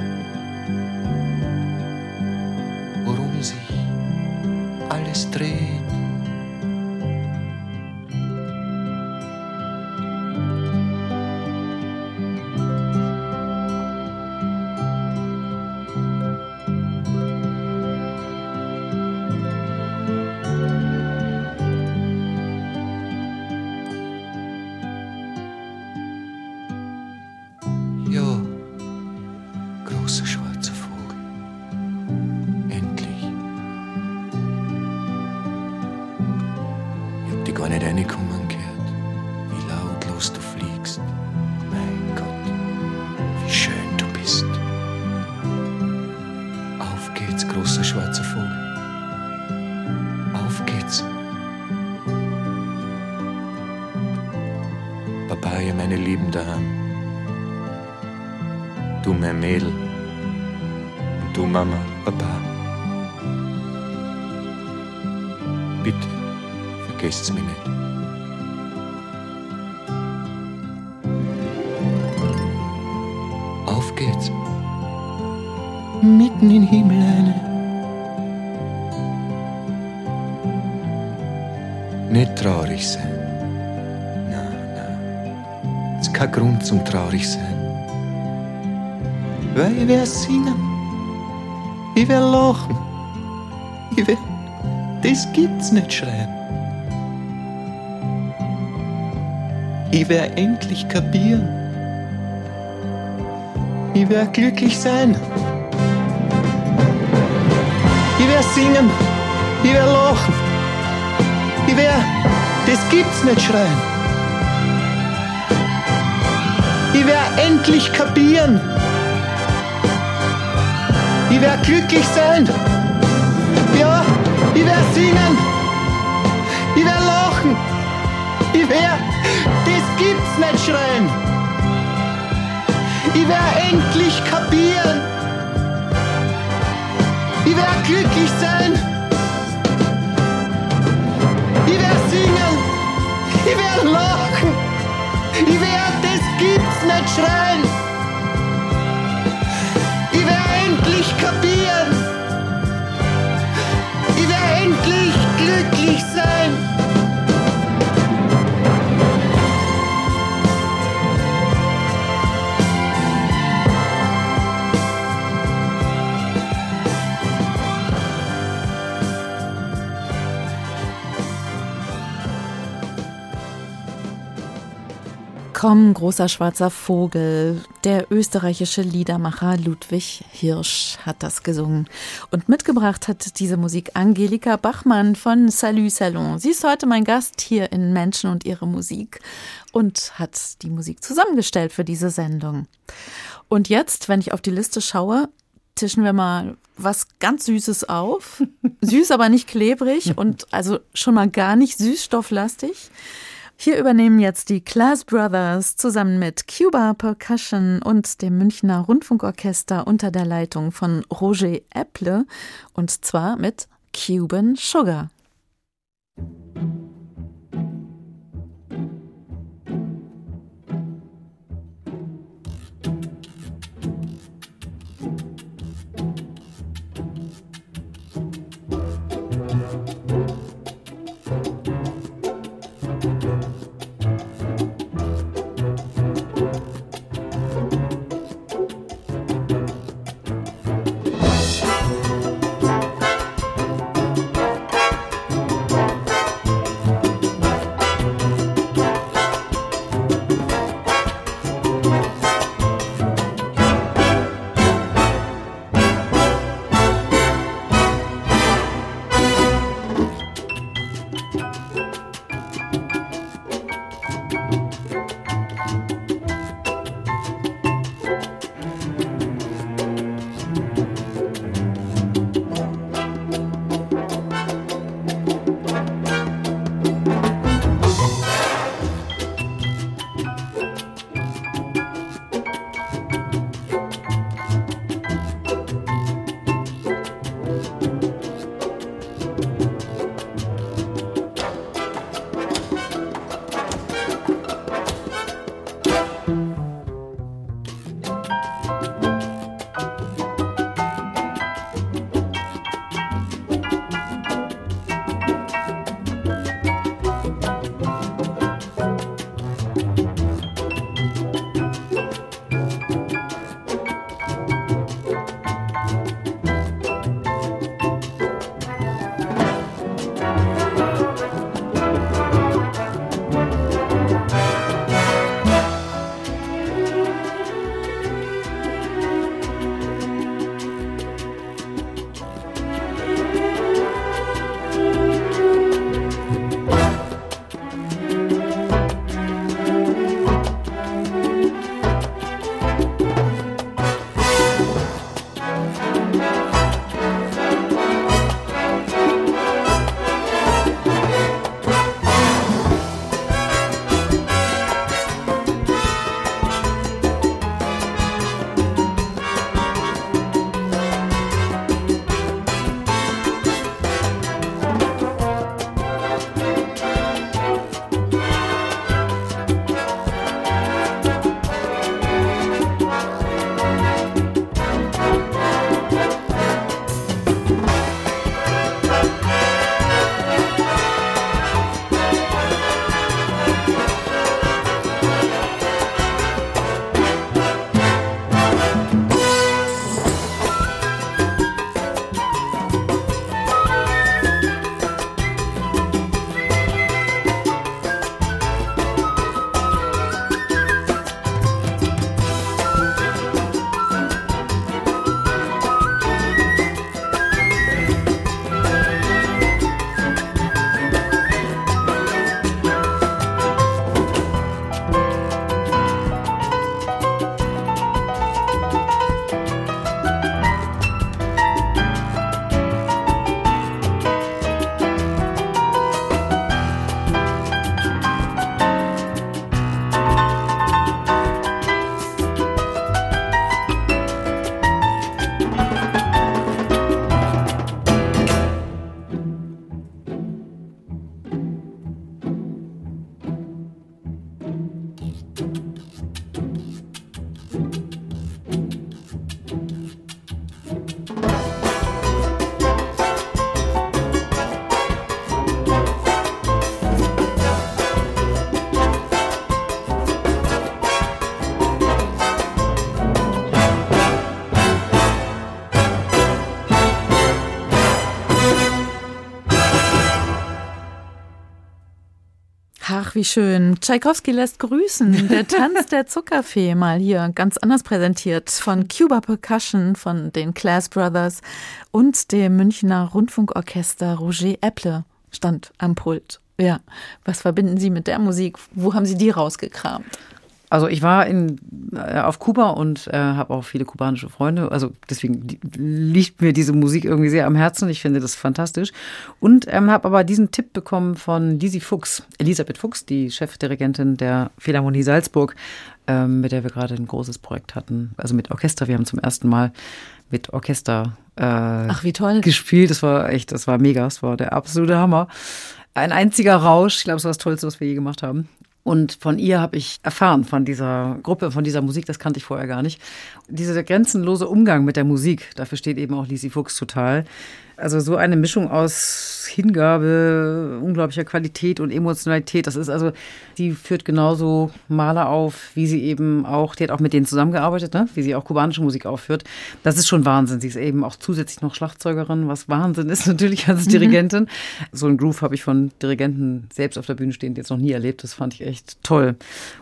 traurig sein. Weil ich werde singen. Ich werde lachen. Ich werde. Das gibt's nicht schreien. Ich werde endlich kapieren. Ich werde glücklich sein. Ich werde singen. Ich werde lachen. Ich werde, das gibt's nicht schreien. Ich werde endlich kapieren. Ich werde glücklich sein. Ja, ich werde singen. Ich werde lachen. Ich werde, das gibt's nicht schreien. Ich werde endlich kapieren. Ich werde glücklich sein. Ich werde singen. Schreien. Komm, großer schwarzer Vogel. Der österreichische Liedermacher Ludwig Hirsch hat das gesungen. Und mitgebracht hat diese Musik Angelika Bachmann von Salut Salon. Sie ist heute mein Gast hier in Menschen und ihre Musik und hat die Musik zusammengestellt für diese Sendung. Und jetzt, wenn ich auf die Liste schaue, tischen wir mal was ganz Süßes auf. <laughs> Süß, aber nicht klebrig und also schon mal gar nicht süßstofflastig. Hier übernehmen jetzt die Class Brothers zusammen mit Cuba Percussion und dem Münchner Rundfunkorchester unter der Leitung von Roger Epple und zwar mit Cuban Sugar. Ach, wie schön. Tschaikowski lässt grüßen. Der Tanz der Zuckerfee mal hier ganz anders präsentiert von Cuba Percussion, von den Class Brothers und dem Münchner Rundfunkorchester Roger Epple stand am Pult. Ja, was verbinden Sie mit der Musik? Wo haben Sie die rausgekramt? Also ich war in, äh, auf Kuba und äh, habe auch viele kubanische Freunde. Also deswegen liegt mir diese Musik irgendwie sehr am Herzen. Ich finde das fantastisch. Und ähm, habe aber diesen Tipp bekommen von Lisi Fuchs, Elisabeth Fuchs, die Chefdirigentin der Philharmonie Salzburg, ähm, mit der wir gerade ein großes Projekt hatten. Also mit Orchester. Wir haben zum ersten Mal mit Orchester äh, Ach, wie toll. gespielt. Das war echt, das war mega. Das war der absolute Hammer. Ein einziger Rausch. Ich glaube, das war das Tollste, was wir je gemacht haben. Und von ihr habe ich erfahren, von dieser Gruppe, von dieser Musik, das kannte ich vorher gar nicht. Dieser grenzenlose Umgang mit der Musik, dafür steht eben auch Lisi Fuchs total. Also so eine Mischung aus Hingabe, unglaublicher Qualität und Emotionalität. Das ist also, die führt genauso Maler auf, wie sie eben auch, die hat auch mit denen zusammengearbeitet, ne? wie sie auch kubanische Musik aufführt. Das ist schon Wahnsinn. Sie ist eben auch zusätzlich noch Schlagzeugerin, was Wahnsinn ist <laughs> natürlich als mhm. Dirigentin. Mhm. So ein Groove habe ich von Dirigenten selbst auf der Bühne stehend jetzt noch nie erlebt. Das fand ich echt toll.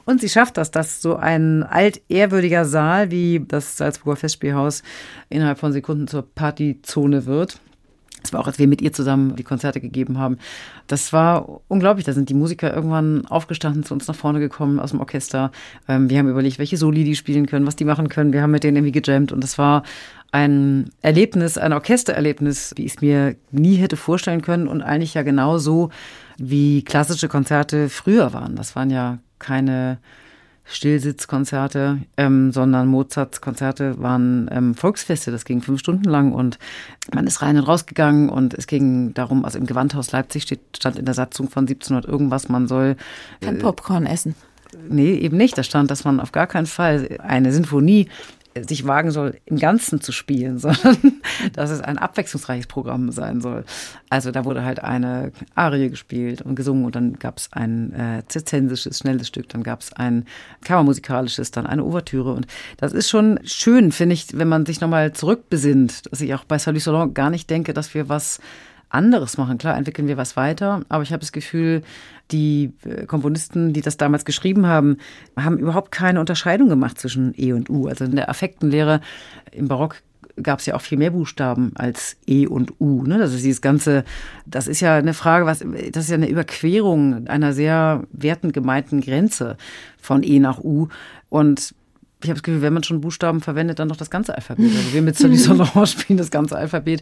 Und sie schafft das, dass so ein altehrwürdiger Saal wie das Salzburger Festspielhaus innerhalb von Sekunden zur Partyzone wird. Das war auch, als wir mit ihr zusammen die Konzerte gegeben haben. Das war unglaublich. Da sind die Musiker irgendwann aufgestanden, zu uns nach vorne gekommen aus dem Orchester. Ähm, wir haben überlegt, welche Soli die spielen können, was die machen können. Wir haben mit denen irgendwie gejammt und das war ein Erlebnis, ein Orchestererlebnis, wie ich es mir nie hätte vorstellen können und eigentlich ja genauso wie klassische Konzerte früher waren. Das waren ja keine Stillsitzkonzerte, ähm, sondern Mozarts Konzerte waren ähm, Volksfeste. Das ging fünf Stunden lang und man ist rein und raus gegangen und es ging darum, also im Gewandhaus Leipzig steht, stand in der Satzung von 1700 irgendwas, man soll. Kein Popcorn essen. Nee, eben nicht. Da stand, dass man auf gar keinen Fall eine Sinfonie sich wagen soll, im Ganzen zu spielen, <laughs> sondern dass es ein abwechslungsreiches Programm sein soll. Also da wurde halt eine Arie gespielt und gesungen und dann gab es ein äh, zirzensisches, schnelles Stück, dann gab es ein kammermusikalisches, dann eine Ouvertüre und das ist schon schön, finde ich, wenn man sich nochmal zurückbesinnt, dass ich auch bei Salut Salon gar nicht denke, dass wir was anderes machen. Klar, entwickeln wir was weiter, aber ich habe das Gefühl, die äh, Komponisten, die das damals geschrieben haben, haben überhaupt keine Unterscheidung gemacht zwischen E und U. Also in der Affektenlehre im Barock gab es ja auch viel mehr Buchstaben als E und U. Ne? Das ist dieses ganze, das ist ja eine Frage, was, das ist ja eine Überquerung einer sehr wertend gemeinten Grenze von E nach U. Und ich habe das Gefühl, wenn man schon Buchstaben verwendet, dann doch das ganze Alphabet. Also wir mit Solisonor <laughs> spielen das ganze Alphabet.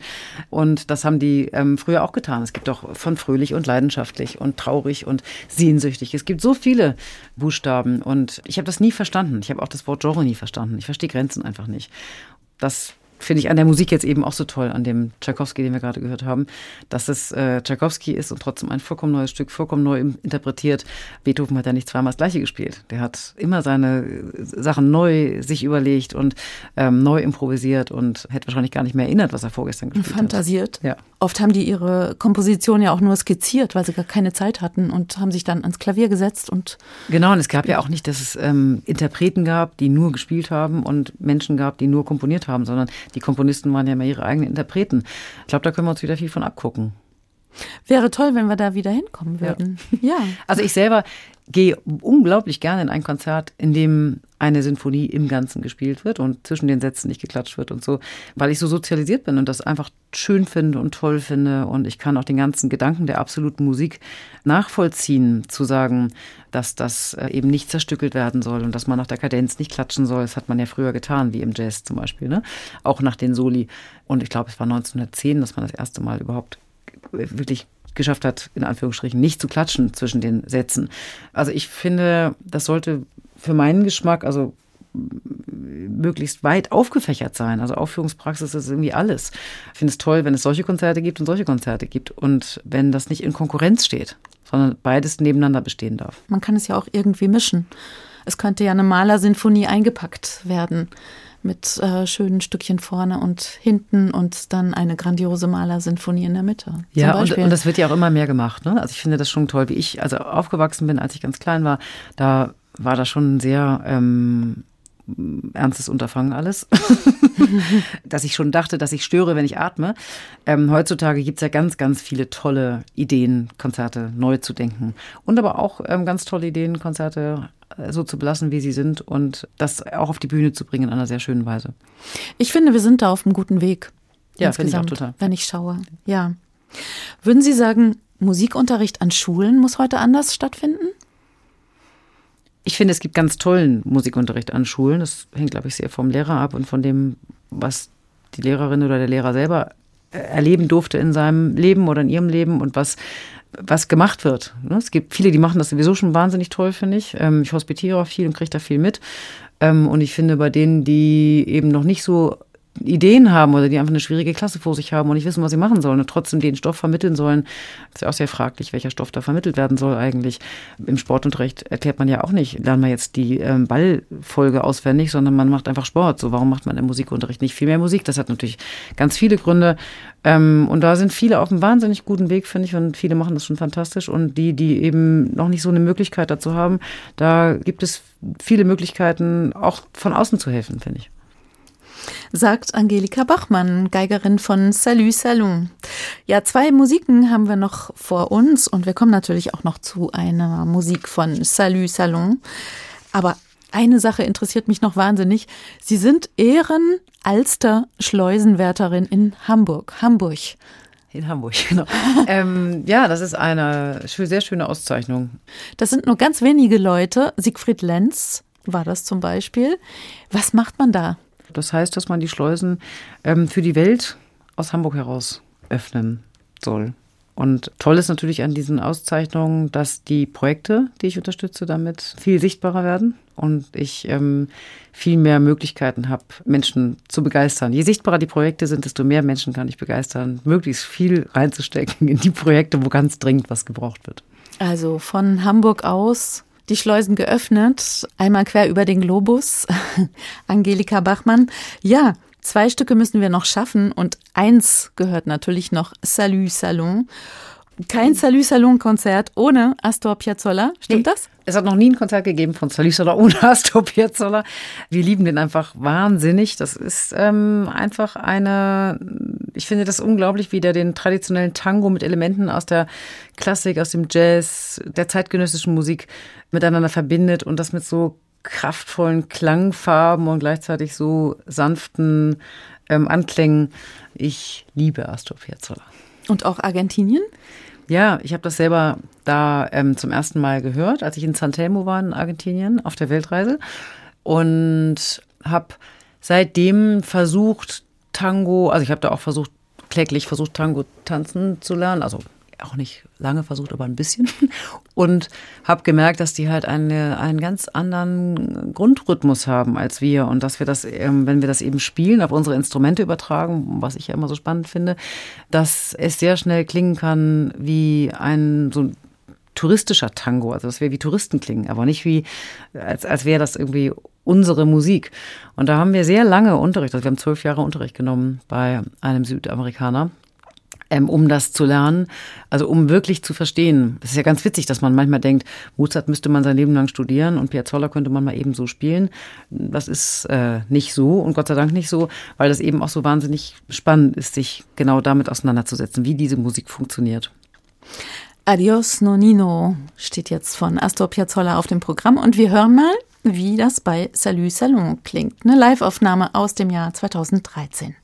Und das haben die ähm, früher auch getan. Es gibt auch von fröhlich und leidenschaftlich und traurig und sehnsüchtig. Es gibt so viele Buchstaben. Und ich habe das nie verstanden. Ich habe auch das Wort Genre nie verstanden. Ich verstehe Grenzen einfach nicht. Das finde ich an der Musik jetzt eben auch so toll, an dem Tchaikovsky, den wir gerade gehört haben, dass es äh, Tchaikovsky ist und trotzdem ein vollkommen neues Stück, vollkommen neu interpretiert. Beethoven hat ja nicht zweimal das gleiche gespielt. Der hat immer seine äh, Sachen neu sich überlegt und ähm, neu improvisiert und hätte wahrscheinlich gar nicht mehr erinnert, was er vorgestern gespielt Fantasiert. hat. Ja. Oft haben die ihre Komposition ja auch nur skizziert, weil sie gar keine Zeit hatten und haben sich dann ans Klavier gesetzt und. Genau, und es gab ja auch nicht, dass es ähm, Interpreten gab, die nur gespielt haben und Menschen gab, die nur komponiert haben, sondern die Komponisten waren ja immer ihre eigenen Interpreten. Ich glaube, da können wir uns wieder viel von abgucken. Wäre toll, wenn wir da wieder hinkommen würden. Ja. ja. Also ich selber gehe unglaublich gerne in ein Konzert, in dem eine Sinfonie im Ganzen gespielt wird und zwischen den Sätzen nicht geklatscht wird und so, weil ich so sozialisiert bin und das einfach schön finde und toll finde und ich kann auch den ganzen Gedanken der absoluten Musik nachvollziehen, zu sagen, dass das äh, eben nicht zerstückelt werden soll und dass man nach der Kadenz nicht klatschen soll. Das hat man ja früher getan, wie im Jazz zum Beispiel, ne? auch nach den Soli. Und ich glaube, es war 1910, dass man das erste Mal überhaupt wirklich geschafft hat, in Anführungsstrichen nicht zu klatschen zwischen den Sätzen. Also ich finde, das sollte für meinen Geschmack, also möglichst weit aufgefächert sein. Also Aufführungspraxis ist irgendwie alles. Ich finde es toll, wenn es solche Konzerte gibt und solche Konzerte gibt und wenn das nicht in Konkurrenz steht, sondern beides nebeneinander bestehen darf. Man kann es ja auch irgendwie mischen. Es könnte ja eine Malersinfonie eingepackt werden mit äh, schönen Stückchen vorne und hinten und dann eine grandiose Malersinfonie in der Mitte. Ja, und, und, das wird ja auch immer mehr gemacht. Ne? Also ich finde das schon toll, wie ich also aufgewachsen bin, als ich ganz klein war, da war das schon sehr ähm, ernstes Unterfangen alles. <laughs> dass ich schon dachte, dass ich störe, wenn ich atme. Ähm, heutzutage gibt es ja ganz, ganz viele tolle Ideen, Konzerte neu zu denken. Und aber auch ähm, ganz tolle Ideen, Konzerte äh, so zu belassen, wie sie sind und das auch auf die Bühne zu bringen in einer sehr schönen Weise. Ich finde, wir sind da auf einem guten Weg. Ja, finde ich auch total. Wenn ich schaue, ja. Würden Sie sagen, Musikunterricht an Schulen muss heute anders stattfinden? Ich finde, es gibt ganz tollen Musikunterricht an Schulen. Das hängt, glaube ich, sehr vom Lehrer ab und von dem, was die Lehrerin oder der Lehrer selber äh, erleben durfte in seinem Leben oder in ihrem Leben und was, was gemacht wird. Ne? Es gibt viele, die machen das sowieso schon wahnsinnig toll, finde ich. Ähm, ich hospitiere auch viel und kriege da viel mit. Ähm, und ich finde, bei denen, die eben noch nicht so Ideen haben oder die einfach eine schwierige Klasse vor sich haben und nicht wissen, was sie machen sollen und trotzdem den Stoff vermitteln sollen. Ist ja auch sehr fraglich, welcher Stoff da vermittelt werden soll eigentlich. Im Sportunterricht erklärt man ja auch nicht, lernen wir jetzt die ähm, Ballfolge auswendig, sondern man macht einfach Sport. So, warum macht man im Musikunterricht nicht viel mehr Musik? Das hat natürlich ganz viele Gründe. Ähm, und da sind viele auf einem wahnsinnig guten Weg, finde ich, und viele machen das schon fantastisch. Und die, die eben noch nicht so eine Möglichkeit dazu haben, da gibt es viele Möglichkeiten, auch von außen zu helfen, finde ich sagt Angelika Bachmann, Geigerin von Salut Salon. Ja, zwei Musiken haben wir noch vor uns und wir kommen natürlich auch noch zu einer Musik von Salut Salon. Aber eine Sache interessiert mich noch wahnsinnig. Sie sind Ehren-Alster-Schleusenwärterin in Hamburg. Hamburg. In Hamburg, genau. <laughs> ähm, ja, das ist eine sehr schöne Auszeichnung. Das sind nur ganz wenige Leute. Siegfried Lenz war das zum Beispiel. Was macht man da? Das heißt, dass man die Schleusen ähm, für die Welt aus Hamburg heraus öffnen soll. Und toll ist natürlich an diesen Auszeichnungen, dass die Projekte, die ich unterstütze, damit viel sichtbarer werden und ich ähm, viel mehr Möglichkeiten habe, Menschen zu begeistern. Je sichtbarer die Projekte sind, desto mehr Menschen kann ich begeistern, möglichst viel reinzustecken in die Projekte, wo ganz dringend was gebraucht wird. Also von Hamburg aus die Schleusen geöffnet, einmal quer über den Globus. <laughs> Angelika Bachmann. Ja, zwei Stücke müssen wir noch schaffen und eins gehört natürlich noch Salut Salon. Kein Salut Salon Konzert ohne Astor Piazzolla, stimmt nee, das? Es hat noch nie ein Konzert gegeben von Salut Salon ohne <laughs> Astor Piazzolla. Wir lieben den einfach wahnsinnig. Das ist ähm, einfach eine, ich finde das unglaublich, wie der den traditionellen Tango mit Elementen aus der Klassik, aus dem Jazz, der zeitgenössischen Musik miteinander verbindet und das mit so kraftvollen Klangfarben und gleichzeitig so sanften ähm, Anklängen. Ich liebe Astor Piazzolla. Und auch Argentinien? Ja, ich habe das selber da ähm, zum ersten Mal gehört, als ich in San Telmo war in Argentinien auf der Weltreise und habe seitdem versucht Tango, also ich habe da auch versucht kläglich versucht Tango tanzen zu lernen, also auch nicht lange versucht, aber ein bisschen. <laughs> Und habe gemerkt, dass die halt eine, einen ganz anderen Grundrhythmus haben als wir. Und dass wir das, ähm, wenn wir das eben spielen, auf unsere Instrumente übertragen, was ich ja immer so spannend finde, dass es sehr schnell klingen kann wie ein so ein touristischer Tango. Also dass wir wie Touristen klingen, aber nicht wie, als, als wäre das irgendwie unsere Musik. Und da haben wir sehr lange Unterricht, also wir haben zwölf Jahre Unterricht genommen bei einem Südamerikaner, ähm, um das zu lernen, also um wirklich zu verstehen. Es ist ja ganz witzig, dass man manchmal denkt, Mozart müsste man sein Leben lang studieren und Piazzolla könnte man mal eben so spielen. Das ist äh, nicht so und Gott sei Dank nicht so, weil das eben auch so wahnsinnig spannend ist, sich genau damit auseinanderzusetzen, wie diese Musik funktioniert. Adios Nonino steht jetzt von Astor Piazzolla auf dem Programm und wir hören mal, wie das bei Salut Salon klingt. Eine Liveaufnahme aus dem Jahr 2013.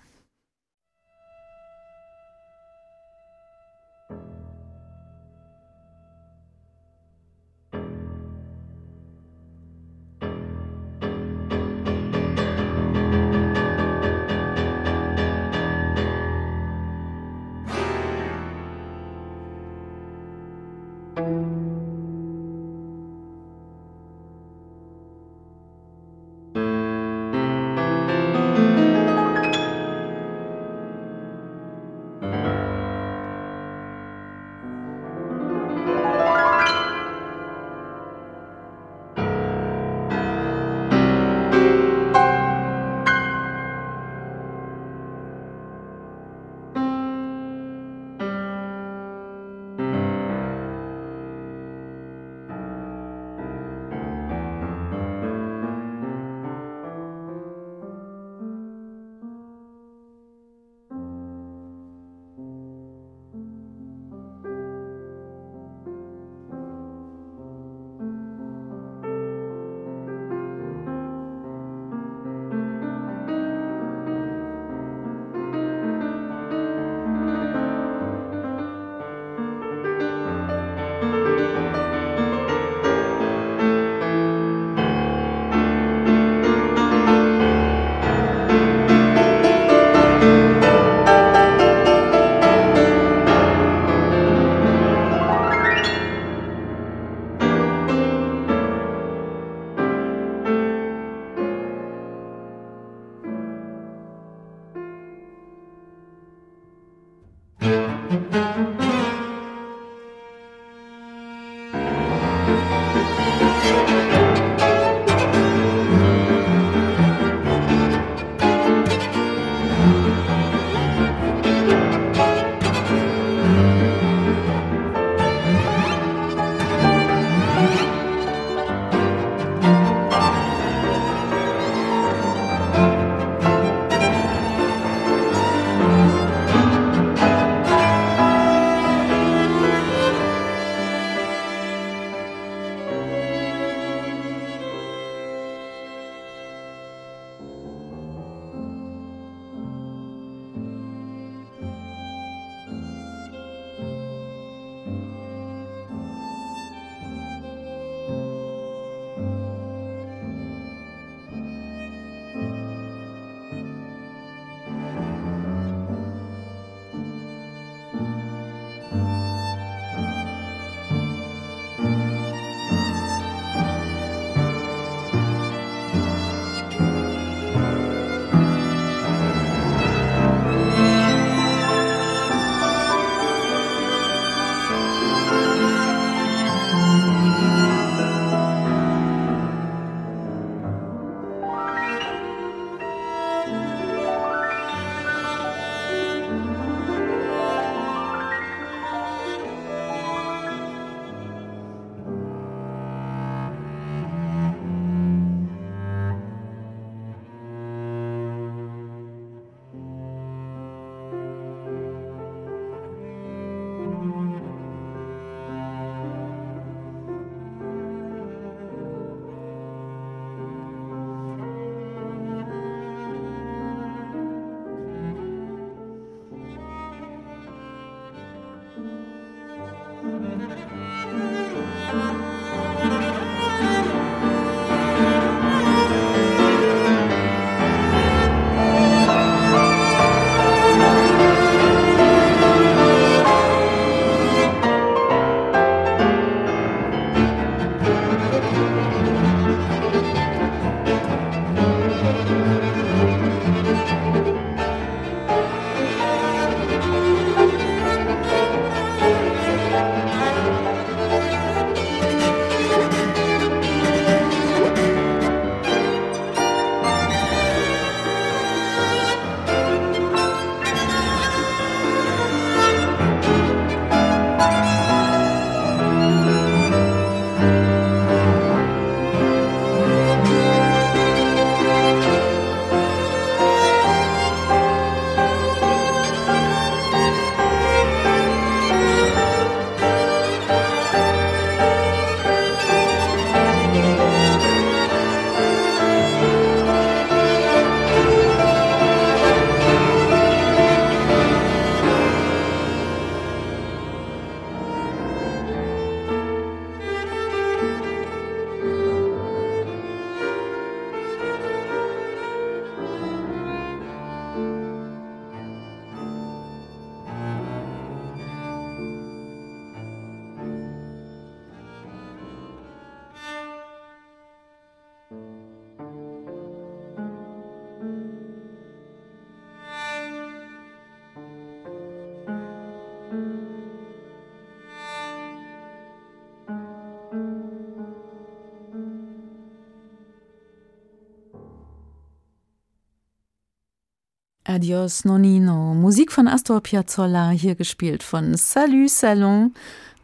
Adios Nonino. Musik von Astor Piazzolla, hier gespielt von Salut Salon.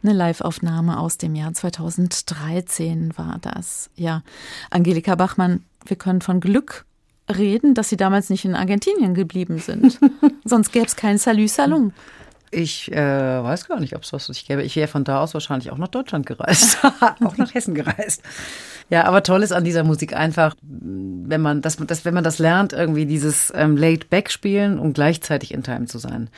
Eine Live-Aufnahme aus dem Jahr 2013 war das. Ja, Angelika Bachmann, wir können von Glück reden, dass Sie damals nicht in Argentinien geblieben sind. <laughs> Sonst gäbe es keinen Salut Salon. Ich äh, weiß gar nicht, ob es was nicht gäbe. Ich wäre von da aus wahrscheinlich auch nach Deutschland gereist, <laughs> auch nach Hessen gereist. Ja, aber toll ist an dieser Musik einfach, wenn man das, das wenn man das lernt, irgendwie dieses ähm, Laid Back spielen und gleichzeitig in Time zu sein.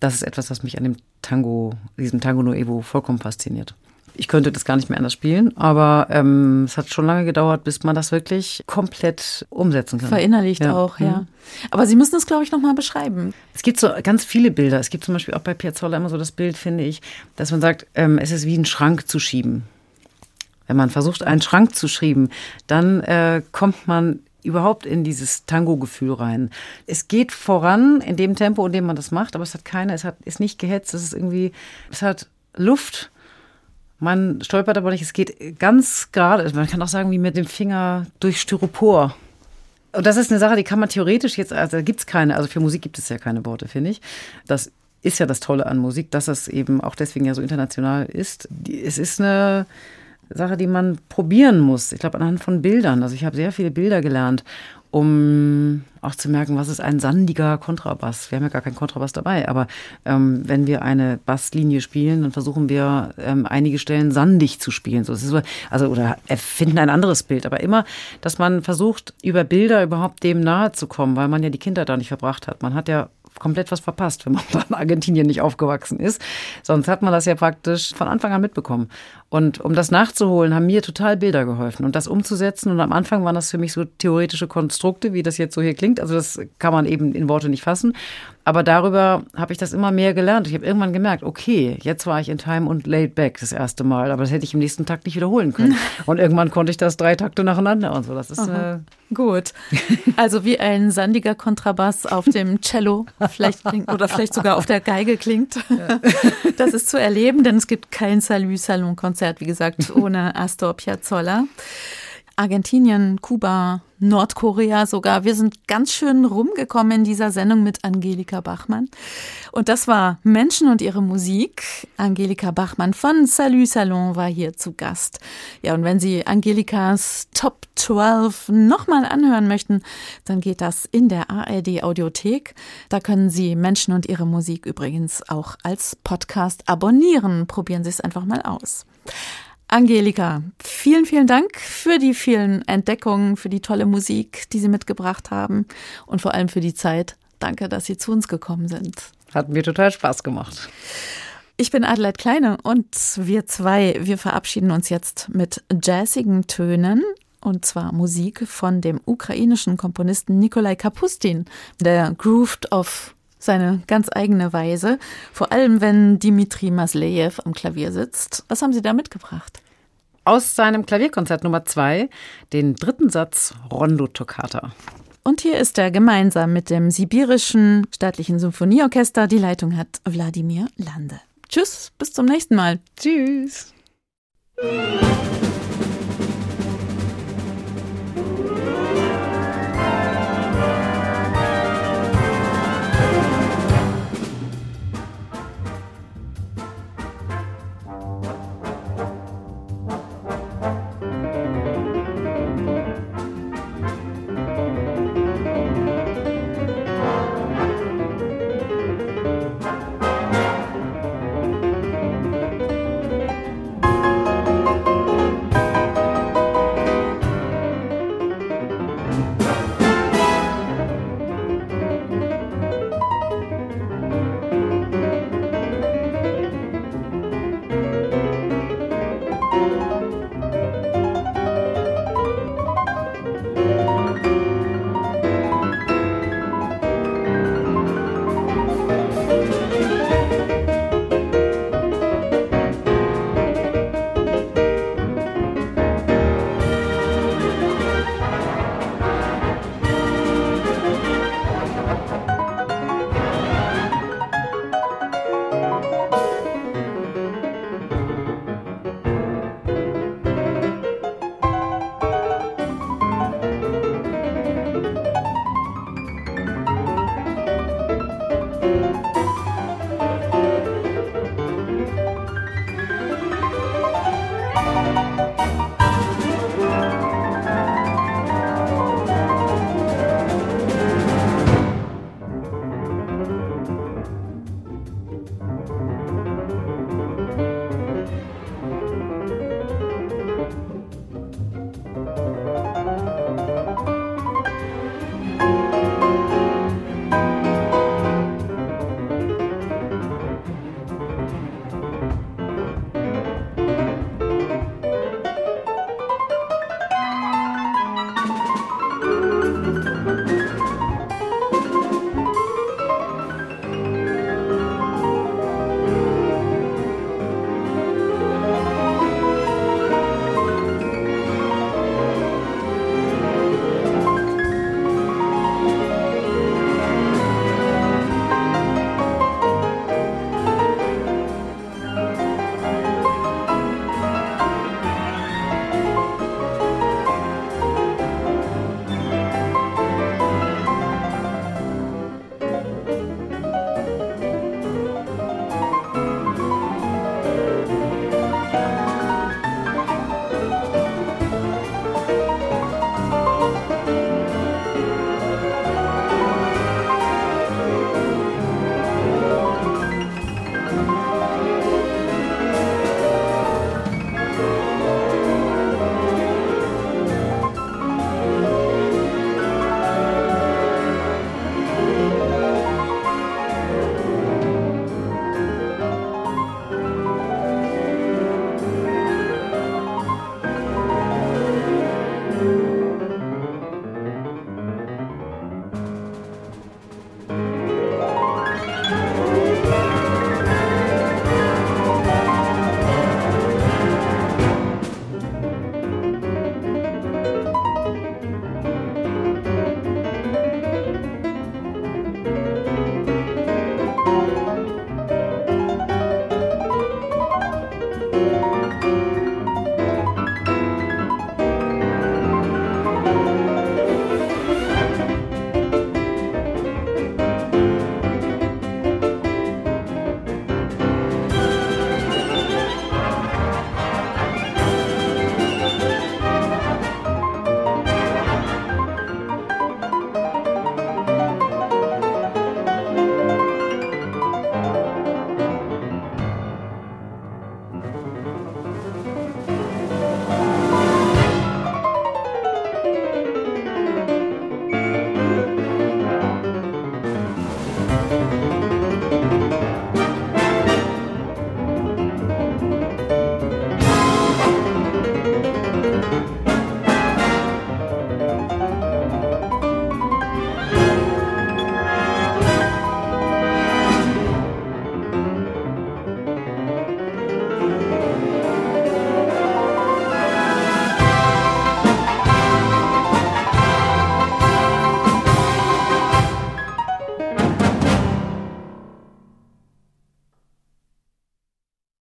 Das ist etwas, was mich an dem Tango, diesem Tango Nuevo vollkommen fasziniert. Ich könnte das gar nicht mehr anders spielen, aber ähm, es hat schon lange gedauert, bis man das wirklich komplett umsetzen kann. Verinnerlicht ja. auch, ja. Mhm. Aber Sie müssen es, glaube ich, nochmal beschreiben. Es gibt so ganz viele Bilder. Es gibt zum Beispiel auch bei Piazzolla immer so das Bild, finde ich, dass man sagt, ähm, es ist wie ein Schrank zu schieben. Wenn man versucht, einen Schrank zu schieben, dann äh, kommt man überhaupt in dieses Tango-Gefühl rein. Es geht voran in dem Tempo, in dem man das macht, aber es hat keine, es hat, ist nicht gehetzt, es ist irgendwie, es hat Luft man stolpert aber nicht, es geht ganz gerade, man kann auch sagen, wie mit dem Finger durch Styropor. Und das ist eine Sache, die kann man theoretisch jetzt, also gibt es keine, also für Musik gibt es ja keine Worte, finde ich. Das ist ja das Tolle an Musik, dass es eben auch deswegen ja so international ist. Es ist eine Sache, die man probieren muss. Ich glaube, anhand von Bildern. Also ich habe sehr viele Bilder gelernt um auch zu merken, was ist ein sandiger Kontrabass. Wir haben ja gar keinen Kontrabass dabei, aber ähm, wenn wir eine Basslinie spielen, dann versuchen wir ähm, einige Stellen sandig zu spielen. So, so, also oder erfinden ein anderes Bild, aber immer, dass man versucht, über Bilder überhaupt dem nahe zu kommen, weil man ja die Kinder da nicht verbracht hat. Man hat ja komplett was verpasst, wenn man <laughs> in Argentinien nicht aufgewachsen ist. Sonst hat man das ja praktisch von Anfang an mitbekommen. Und um das nachzuholen, haben mir total Bilder geholfen und das umzusetzen. Und am Anfang waren das für mich so theoretische Konstrukte, wie das jetzt so hier klingt. Also das kann man eben in Worte nicht fassen. Aber darüber habe ich das immer mehr gelernt. Ich habe irgendwann gemerkt, okay, jetzt war ich in Time und laid back das erste Mal, aber das hätte ich im nächsten Takt nicht wiederholen können. <laughs> Und irgendwann konnte ich das drei Takte nacheinander und so. Das ist äh gut. Also wie ein sandiger Kontrabass auf dem Cello vielleicht klingt, oder vielleicht sogar auf der Geige klingt. Ja. <laughs> Das ist zu erleben, denn es gibt kein Salü-Salon-Konzert, wie gesagt, <laughs> ohne Astor Piazzolla. Argentinien, Kuba, Nordkorea sogar. Wir sind ganz schön rumgekommen in dieser Sendung mit Angelika Bachmann. Und das war Menschen und ihre Musik. Angelika Bachmann von Salut Salon war hier zu Gast. Ja, und wenn Sie Angelikas Top 12 nochmal anhören möchten, dann geht das in der ARD Audiothek. Da können Sie Menschen und ihre Musik übrigens auch als Podcast abonnieren. Probieren Sie es einfach mal aus. Angelika, vielen, vielen Dank für die vielen Entdeckungen, für die tolle Musik, die Sie mitgebracht haben und vor allem für die Zeit. Danke, dass Sie zu uns gekommen sind. Hat mir total Spaß gemacht. Ich bin Adelheid Kleine und wir zwei, wir verabschieden uns jetzt mit jazzigen Tönen und zwar Musik von dem ukrainischen Komponisten Nikolai Kapustin, der grooved auf seine ganz eigene Weise, vor allem wenn Dimitri Maslejew am Klavier sitzt. Was haben Sie da mitgebracht? Aus seinem Klavierkonzert Nummer zwei, den dritten Satz Rondo Toccata. Und hier ist er gemeinsam mit dem Sibirischen Staatlichen Symphonieorchester. Die Leitung hat Wladimir Lande. Tschüss, bis zum nächsten Mal. Tschüss.